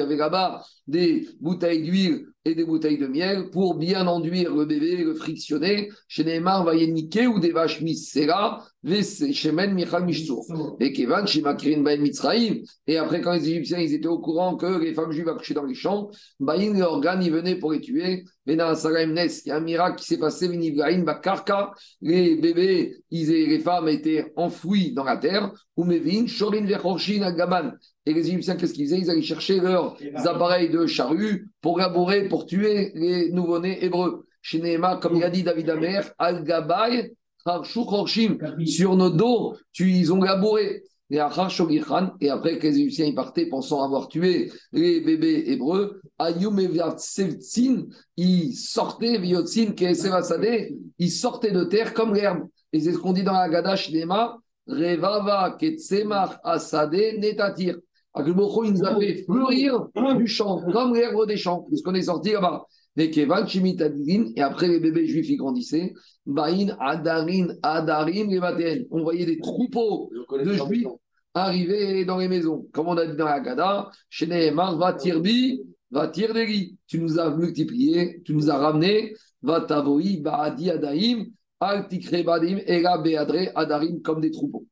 avait là-bas des bouteilles d'huile et des bouteilles de miel pour bien enduire le bébé, le frictionner. Chez Neymar, va niquer ou des vaches misera, Shemen Michal Mishsour. Et Kevan, Shimakrin Ben Mitzraïm. Et après, quand les Égyptiens ils étaient au courant que les femmes juives accouchaient dans les champs, Baïn, les organes, ils venaient pour les tuer. Il y a un miracle qui s'est passé, Bakarka, les bébés, ils, les femmes étaient enfouies dans la terre. Umevin, Shorin Vechorshin Agaban. Et les Égyptiens, qu'est-ce qu'ils faisaient? Ils allaient chercher leurs appareils de charrue pour labourer, pour tuer les nouveau-nés hébreux. Chez Nehema, comme il a dit David Amer, Al Gabay, Kharchou Khorshim, sur nos dos, tu, ils ont labouré. Et après que les Égyptiens y partaient pensant avoir tué les bébés hébreux, Ayum et Sevtsin, ils sortaient, Viotzin, Kesevasade, ils sortaient de terre comme l'herbe. Et c'est ce qu'on dit dans la Gadash Nema, Revava Ketsemach Asade Netatir. Akhlboko, il nous a fait fleurir du champ, comme l'herbe des champs, puisqu'on est sorti là-bas? Et après les bébés juifs, ils grandissaient. Baïn, Adarin, Adarim, les. On voyait des troupeaux de juifs arriver dans les maisons. Comme on a dit dans la Gada, chez Nehemar, va tirbi, va tirdegi. Tu nous as multiplié, tu nous as ramené, va tavoï, baadi adaim, al tikre badim, ega beadre adarim, comme des troupeaux.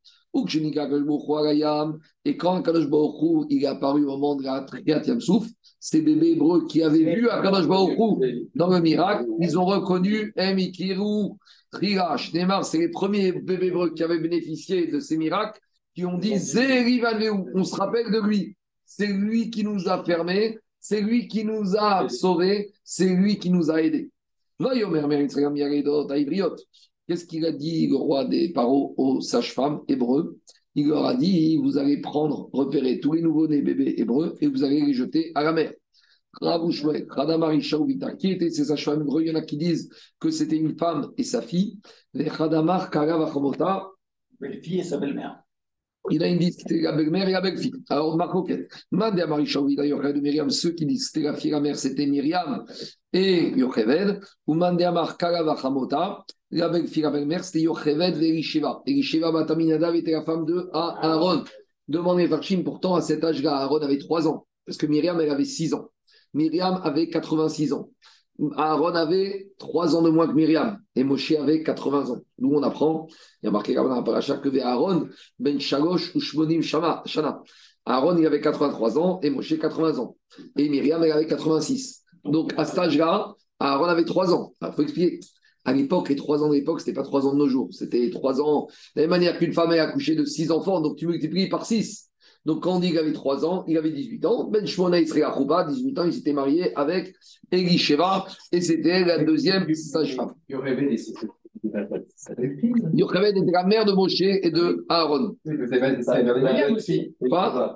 Et quand Kadosh il est apparu au moment de la Triat Yamsouf, ces bébés hébreux qui avaient vu Kadosh Baruch dans le miracle, ils ont reconnu Emikiru, Trirash, Neymar, c'est les premiers bébés hébreux qui avaient bénéficié de ces miracles qui ont dit on se rappelle de lui. C'est lui qui nous a fermés, c'est lui qui nous a sauvés, c'est lui qui nous a aidés. Qu'est-ce qu'il a dit le roi des paro aux sages-femmes hébreux? Il leur a dit vous allez prendre, repérer tous les nouveaux-nés bébés hébreux et vous allez les jeter à la mer. Qui étaient ces sages-femmes hébreux? Il y en a qui disent que c'était une femme et sa fille. Les Khadamar Belle-fille et sa belle-mère. Il a une dit c'était la belle-mère et la belle-fille. Alors, ma coquette. Mandé à Marie-Shaoui, d'ailleurs, de Myriam, ceux qui disent que c'était la fille et la mère, c'était Myriam et Yocheved. Ou Mandé à Markalavachamota, la belle-fille et la belle-mère, c'était Yocheved et Elisheva. Elisheva Bataminadav était la femme de Aaron. Demandez Farchim, pourtant, à cet âge-là, Aaron avait 3 ans. Parce que Myriam, elle avait 6 ans. Myriam avait 86 ans. Aaron avait 3 ans de moins que Myriam et Moshe avait 80 ans. Nous, on apprend, il y a marqué dans la paracha que Aaron, Ben Shalosh ou Shmonim Shana. Aaron, il avait 83 ans et Moshe 80 ans. Et Myriam, elle avait 86. Donc, à cet âge-là, Aaron avait 3 ans. Il faut expliquer. À l'époque, les 3 ans de l'époque, ce n'était pas 3 ans de nos jours. C'était 3 ans. De la même manière qu'une femme a accouché de 6 enfants, donc tu multiplies par 6. Donc, quand on dit qu'il avait 3 ans, il avait 18 ans. Ben Shmona Israël 18 ans, il s'était marié avec Elisheva, et c'était la deuxième sage-femme. Yocheved était la mère de Moshe et de Aaron.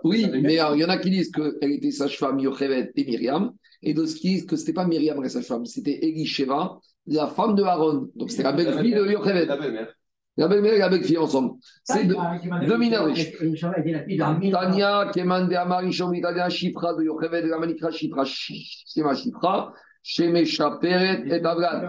Oui, mais il y en a qui disent qu'elle était sage-femme, Yocheved et Myriam, et d'autres qui disent que ce n'était pas Myriam la sage-femme, c'était Elisheva, la femme de Aaron. Donc, c'était la belle-fille de Yocheved. La belle-mère et la belle-fille ensemble. C'est deux, minarish. Tania, Keman de Amarishom, Italia, Chifra, de Yocheved, la Manikra, Chifra, Shema Chifra, Shemesha Peret et Avgad.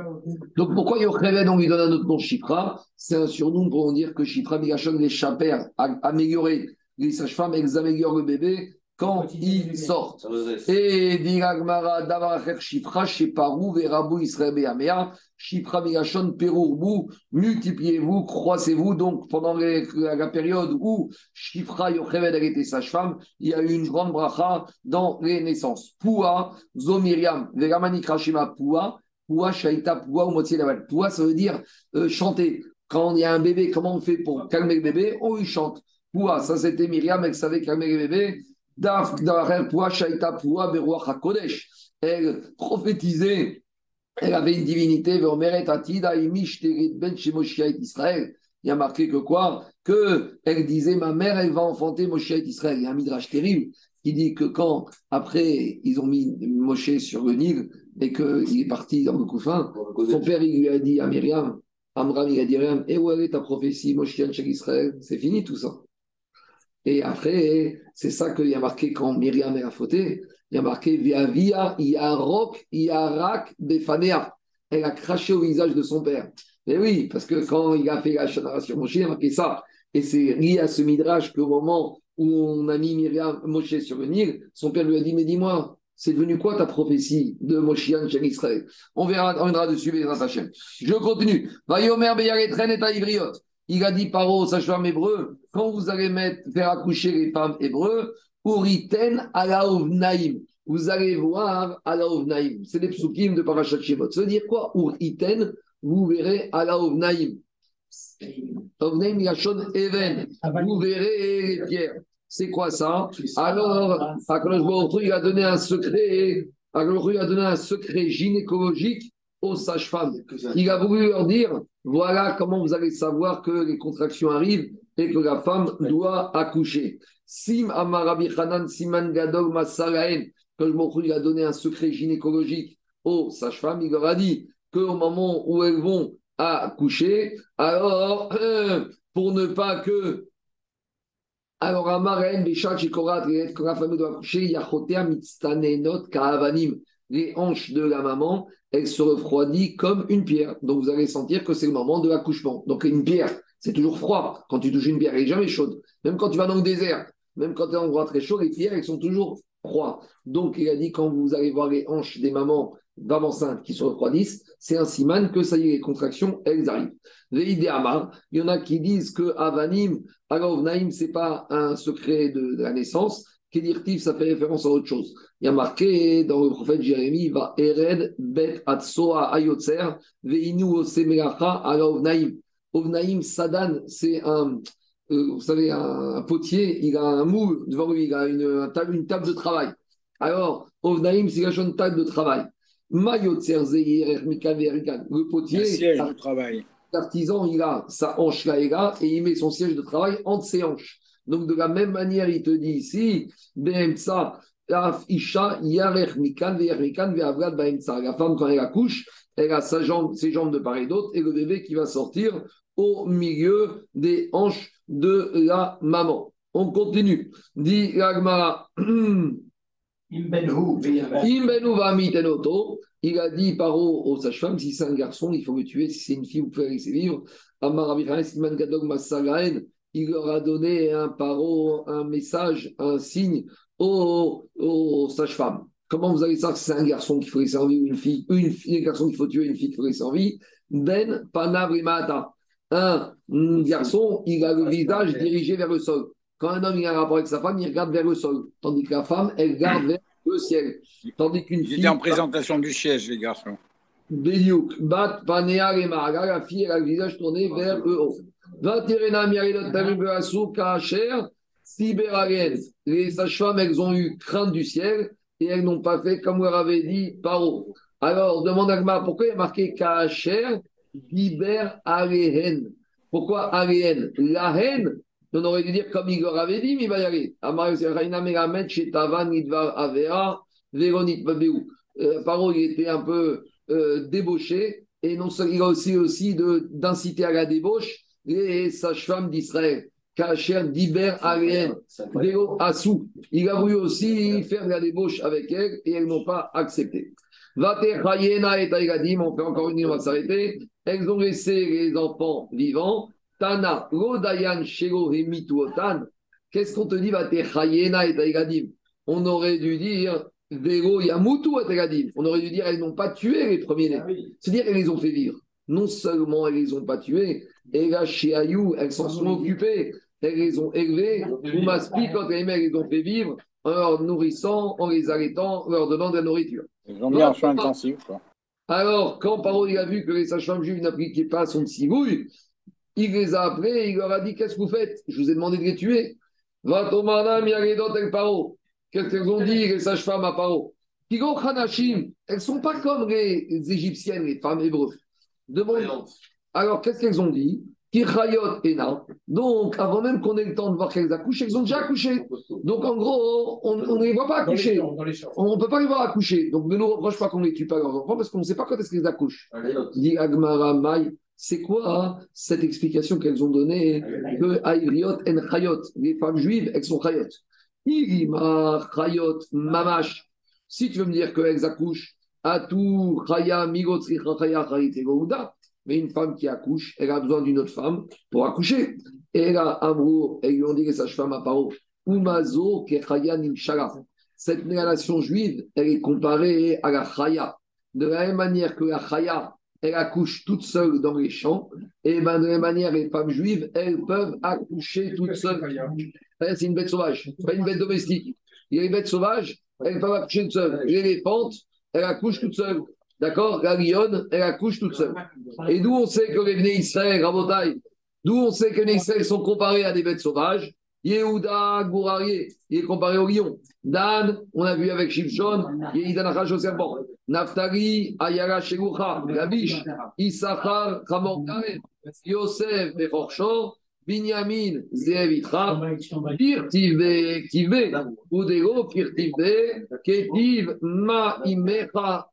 Donc pourquoi Yocheved, on lui donne un autre nom, Chifra C'est un surnom pour dire que Chifra, Migashon, les chapères, améliorer les sages-femmes, elles améliorent le bébé quand ils sortent. Et Diragmara Davaracher Shifra, Sheparou, Verabou, Israël, Beamea, Shifra, Migashon, Perourbu, multipliez-vous, croissez-vous. Donc, pendant la période où Shifra, Yocheved, était sage-femme, il y a eu une grande bracha dans les naissances. Poua, Zomiriam, Veramani Krashima, Poua, Poua, Shaita, Poua, ou Motier Poua, ça veut dire euh, chanter. Quand il y a un bébé, comment on fait pour calmer le bébé? On lui chante. Poua, ça c'était Myriam, elle savait calmer le bébé. Elle prophétisait, elle avait une divinité, ben. Il y a marqué que quoi? Que elle disait Ma mère, elle va enfanter Moshe Israël. Il y a un midrash terrible qui dit que quand, après, ils ont mis Moshe sur le Nil et qu'il est parti dans le couffin, son père, il lui a dit à Myriam, Amram, il a dit Et où est ta prophétie, Moshe Israël? C'est fini tout ça. Et après, c'est ça qu'il y a marqué quand Myriam a fauté. Il y a marqué Via Via Yarok Yarak Befanea. Elle a craché au visage de son père. Mais oui, parce que quand il a fait la génération Moshe, il a marqué ça. Et c'est lié à ce midrash qu'au moment où on a mis Myriam, Moshe sur le Nil, son père lui a dit Mais dis-moi, c'est devenu quoi ta prophétie de Moshiach chez Israël? On verra, on viendra dessus, Je continue. Vayomer Beyaretren et Ivriot. Il a dit par aux sages-femmes hébreux, quand vous allez mettre, faire accoucher les femmes hébreux, Uriten ala ovnaim. Vous allez voir ala ovnaim. C'est les psukim de Parashat Shemot. Ça veut dire quoi Uriten, vous verrez ala ovnaim. Even. Vous verrez les pierres. C'est quoi ça? Alors, il a donné un secret. il a donné un secret gynécologique aux sages-femmes. Il a voulu leur dire voilà comment vous allez savoir que les contractions arrivent et que la femme doit accoucher. Sim Amarabi Hanan Siman Gadol Masalaen, quand le il a donné un secret gynécologique aux sages-femmes, il leur a dit qu'au moment où elles vont accoucher, alors euh, pour ne pas que alors, Amaren, Béchat, Chikorat, quand la femme doit accoucher, Yachotea, Mitstanenot, Kaavanim, les hanches de la maman, elles se refroidissent comme une pierre. Donc, vous allez sentir que c'est le moment de l'accouchement. Donc, une pierre, c'est toujours froid. Quand tu touches une pierre, elle n'est jamais chaude. Même quand tu vas dans le désert, même quand tu es en endroit très chaud, les pierres, elles sont toujours froides. Donc, il a dit, quand vous allez voir les hanches des mamans femmes enceintes qui se refroidissent, c'est un siman que ça y est, les contractions, elles arrivent. il y en a qui disent que Avanim, alors Naïm, ce n'est pas un secret de, la naissance. Kedirtiv, ça fait référence à autre chose. Il y a marqué dans le prophète Jérémie, va Ered bet atsoa ayotzer, veinu osemelacha ala ovnaim. Ovnaim sadan, c'est un, euh, vous savez, un, potier, il a un moule devant lui, il a une, une table de travail. Alors, Ovnaim, c'est une table de travail. Le potier, l'artisan, il a sa hanche là et là, et il met son siège de travail entre ses hanches. Donc, de la même manière, il te dit ici, la femme, quand elle accouche, elle a sa jambe, ses jambes de part et d'autre, et le bébé qui va sortir au milieu des hanches de la maman. On continue. Dit. Il a dit par aux sages-femmes si c'est un garçon, il faut le tuer. Si c'est une fille, vous pouvez laisser vivre. Il leur a donné un paro, un message, un signe aux, aux sages-femmes. Comment vous allez savoir si c'est un garçon qu'il faut laisser en vie ou une fille? Une fille, un garçon qu'il faut tuer, une fille qu'il faut laisser en vie. Ben panavrimata. Un garçon, il a le visage dirigé vers le sol. Quand un homme il a un rapport avec sa femme, il regarde vers le sol. Tandis que la femme, elle regarde vers le ciel. Tandis qu'une fille. J'étais en présentation du siège, les garçons. Beliouk, Bat, Panea, la fille, elle a le visage tourné vers le haut. Vaterena, Miaridot, Tarubeasu, Kacher, Siberagen. Les sages-femmes, elles ont eu crainte du ciel et elles n'ont pas fait comme vous avait dit Paro. Alors, demande Agma, pourquoi il a marqué Kacher, Arehen Pourquoi Arehen? La haine, on aurait dû dire comme il leur avait dit, mais il va y aller. Euh, Paro, il était un peu euh, débauché, et non il a aussi, aussi d'inciter à la débauche les sages-femmes d'Israël. Kacher Diber Arien, Asou. Il a voulu aussi faire la débauche avec elles et elles n'ont pas accepté. Vate Chayena et Taïgadim, on fait encore une, on va s'arrêter. Elles ont laissé les enfants vivants Tana, Rodayan, Shego, Otan. Qu'est-ce qu'on te dit, Chayena et Taïgadim On aurait dû dire Vero, Yamutu et Taïgadim. On aurait dû dire elles n'ont pas tué les premiers-nés. Ah C'est-à-dire qu'elles les ont fait vivre. Non seulement elles les ont pas tués, et là, chez Ayou, elles s'en sont occupées. Elles les ont élevées. Oumaspi, quand elles les ont fait vivre, en leur nourrissant, en les allaitant, en leur donnant de la nourriture. Ils ont mis un soin intensif. Quoi. Alors, quand Paro il a vu que les sages-femmes juives n'appliquaient pas son tsibouille, il les a appelés et il leur a dit Qu'est-ce que vous faites? Je vous ai demandé de les tuer. Va el Paro. Qu'est-ce qu'elles ont dit, les sages-femmes à Paro? Kigo Hanashim, elles ne sont pas comme les, Égyptiennes, les femmes hébreues. Demande. Alors, qu'est-ce qu'elles ont dit? Donc, avant même qu'on ait le temps de voir qu'elles accouchent, elles ont déjà accouché. Donc, en gros, on ne les voit pas accoucher. on ne peut pas les voir accoucher. Donc, ne nous reproche pas qu'on ne les tue pas leurs enfants parce qu'on ne sait pas quand est-ce qu'elles accouchent. Dit Agmara Mai. C'est quoi hein, cette explication qu'elles ont donnée que Aïriot en Chayot, les femmes juives, elles sont Chayot. Irima Chayot Mamash. Si tu veux me dire qu'elles accouchent, Atou Chaya Migot Chaya mais une femme qui accouche, elle a besoin d'une autre femme pour accoucher. Et elle a amour, et lui ont dit les sages-femmes à Paro, Umazo Kechaya Nimshala. Cette nation juive, elle est comparée à la Chaya. De la même manière que la Chaya, elle accouche toute seule dans les champs, et ben de la même manière, les femmes juives, elles peuvent accoucher toutes seules. C'est une bête sauvage, pas une bête domestique. Il y a une bête sauvage, elles peuvent accoucher toutes seules. L'éléphante, elle accouche toute seule. D'accord? La lionne, elle accouche toute seule. Et d'où on sait que les Bnei Israël, Rabotai, d'où on sait que les Israël sont comparés à des bêtes sauvages? Yehuda Gourarié, il est comparé au lion. Dan, on a vu avec Shimshon, est au serpent. Naftali, Ayala, Shelucha, Lavish, Issachar, Ramon, Yosef, Bechorcho, Binyamin, Zevitra, Kirtive, Kive, Udego, Kirtive, Ketiv, Ma, Imecha,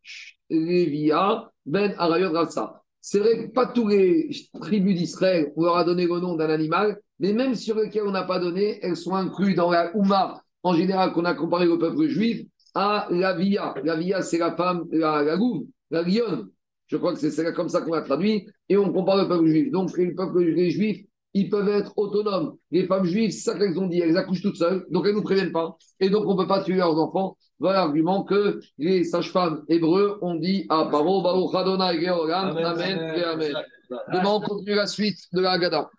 Levia, Ben, Arayot, Ratsa. C'est vrai que pas tous les tribus d'Israël, on leur a donné le nom d'un animal, mais même sur lesquels on n'a pas donné, elles sont incluses dans la Ouma, en général, qu'on a comparé au peuple juif, à la Via. La Via, c'est la femme, la, la louve, la lionne. Je crois que c'est comme ça qu'on a traduit, et on compare le peuple juif. Donc, les peuples les juifs, ils peuvent être autonomes. Les femmes juives, c'est ça qu'elles ont dit, elles accouchent toutes seules, donc elles ne nous préviennent pas. Et donc, on ne peut pas tuer leurs enfants. Voilà l'argument que les sages-femmes hébreux ont dit à Paro, Baruch Adonai Geolam, Amen, et Amen. Demain, on continue la suite de la Haggadah.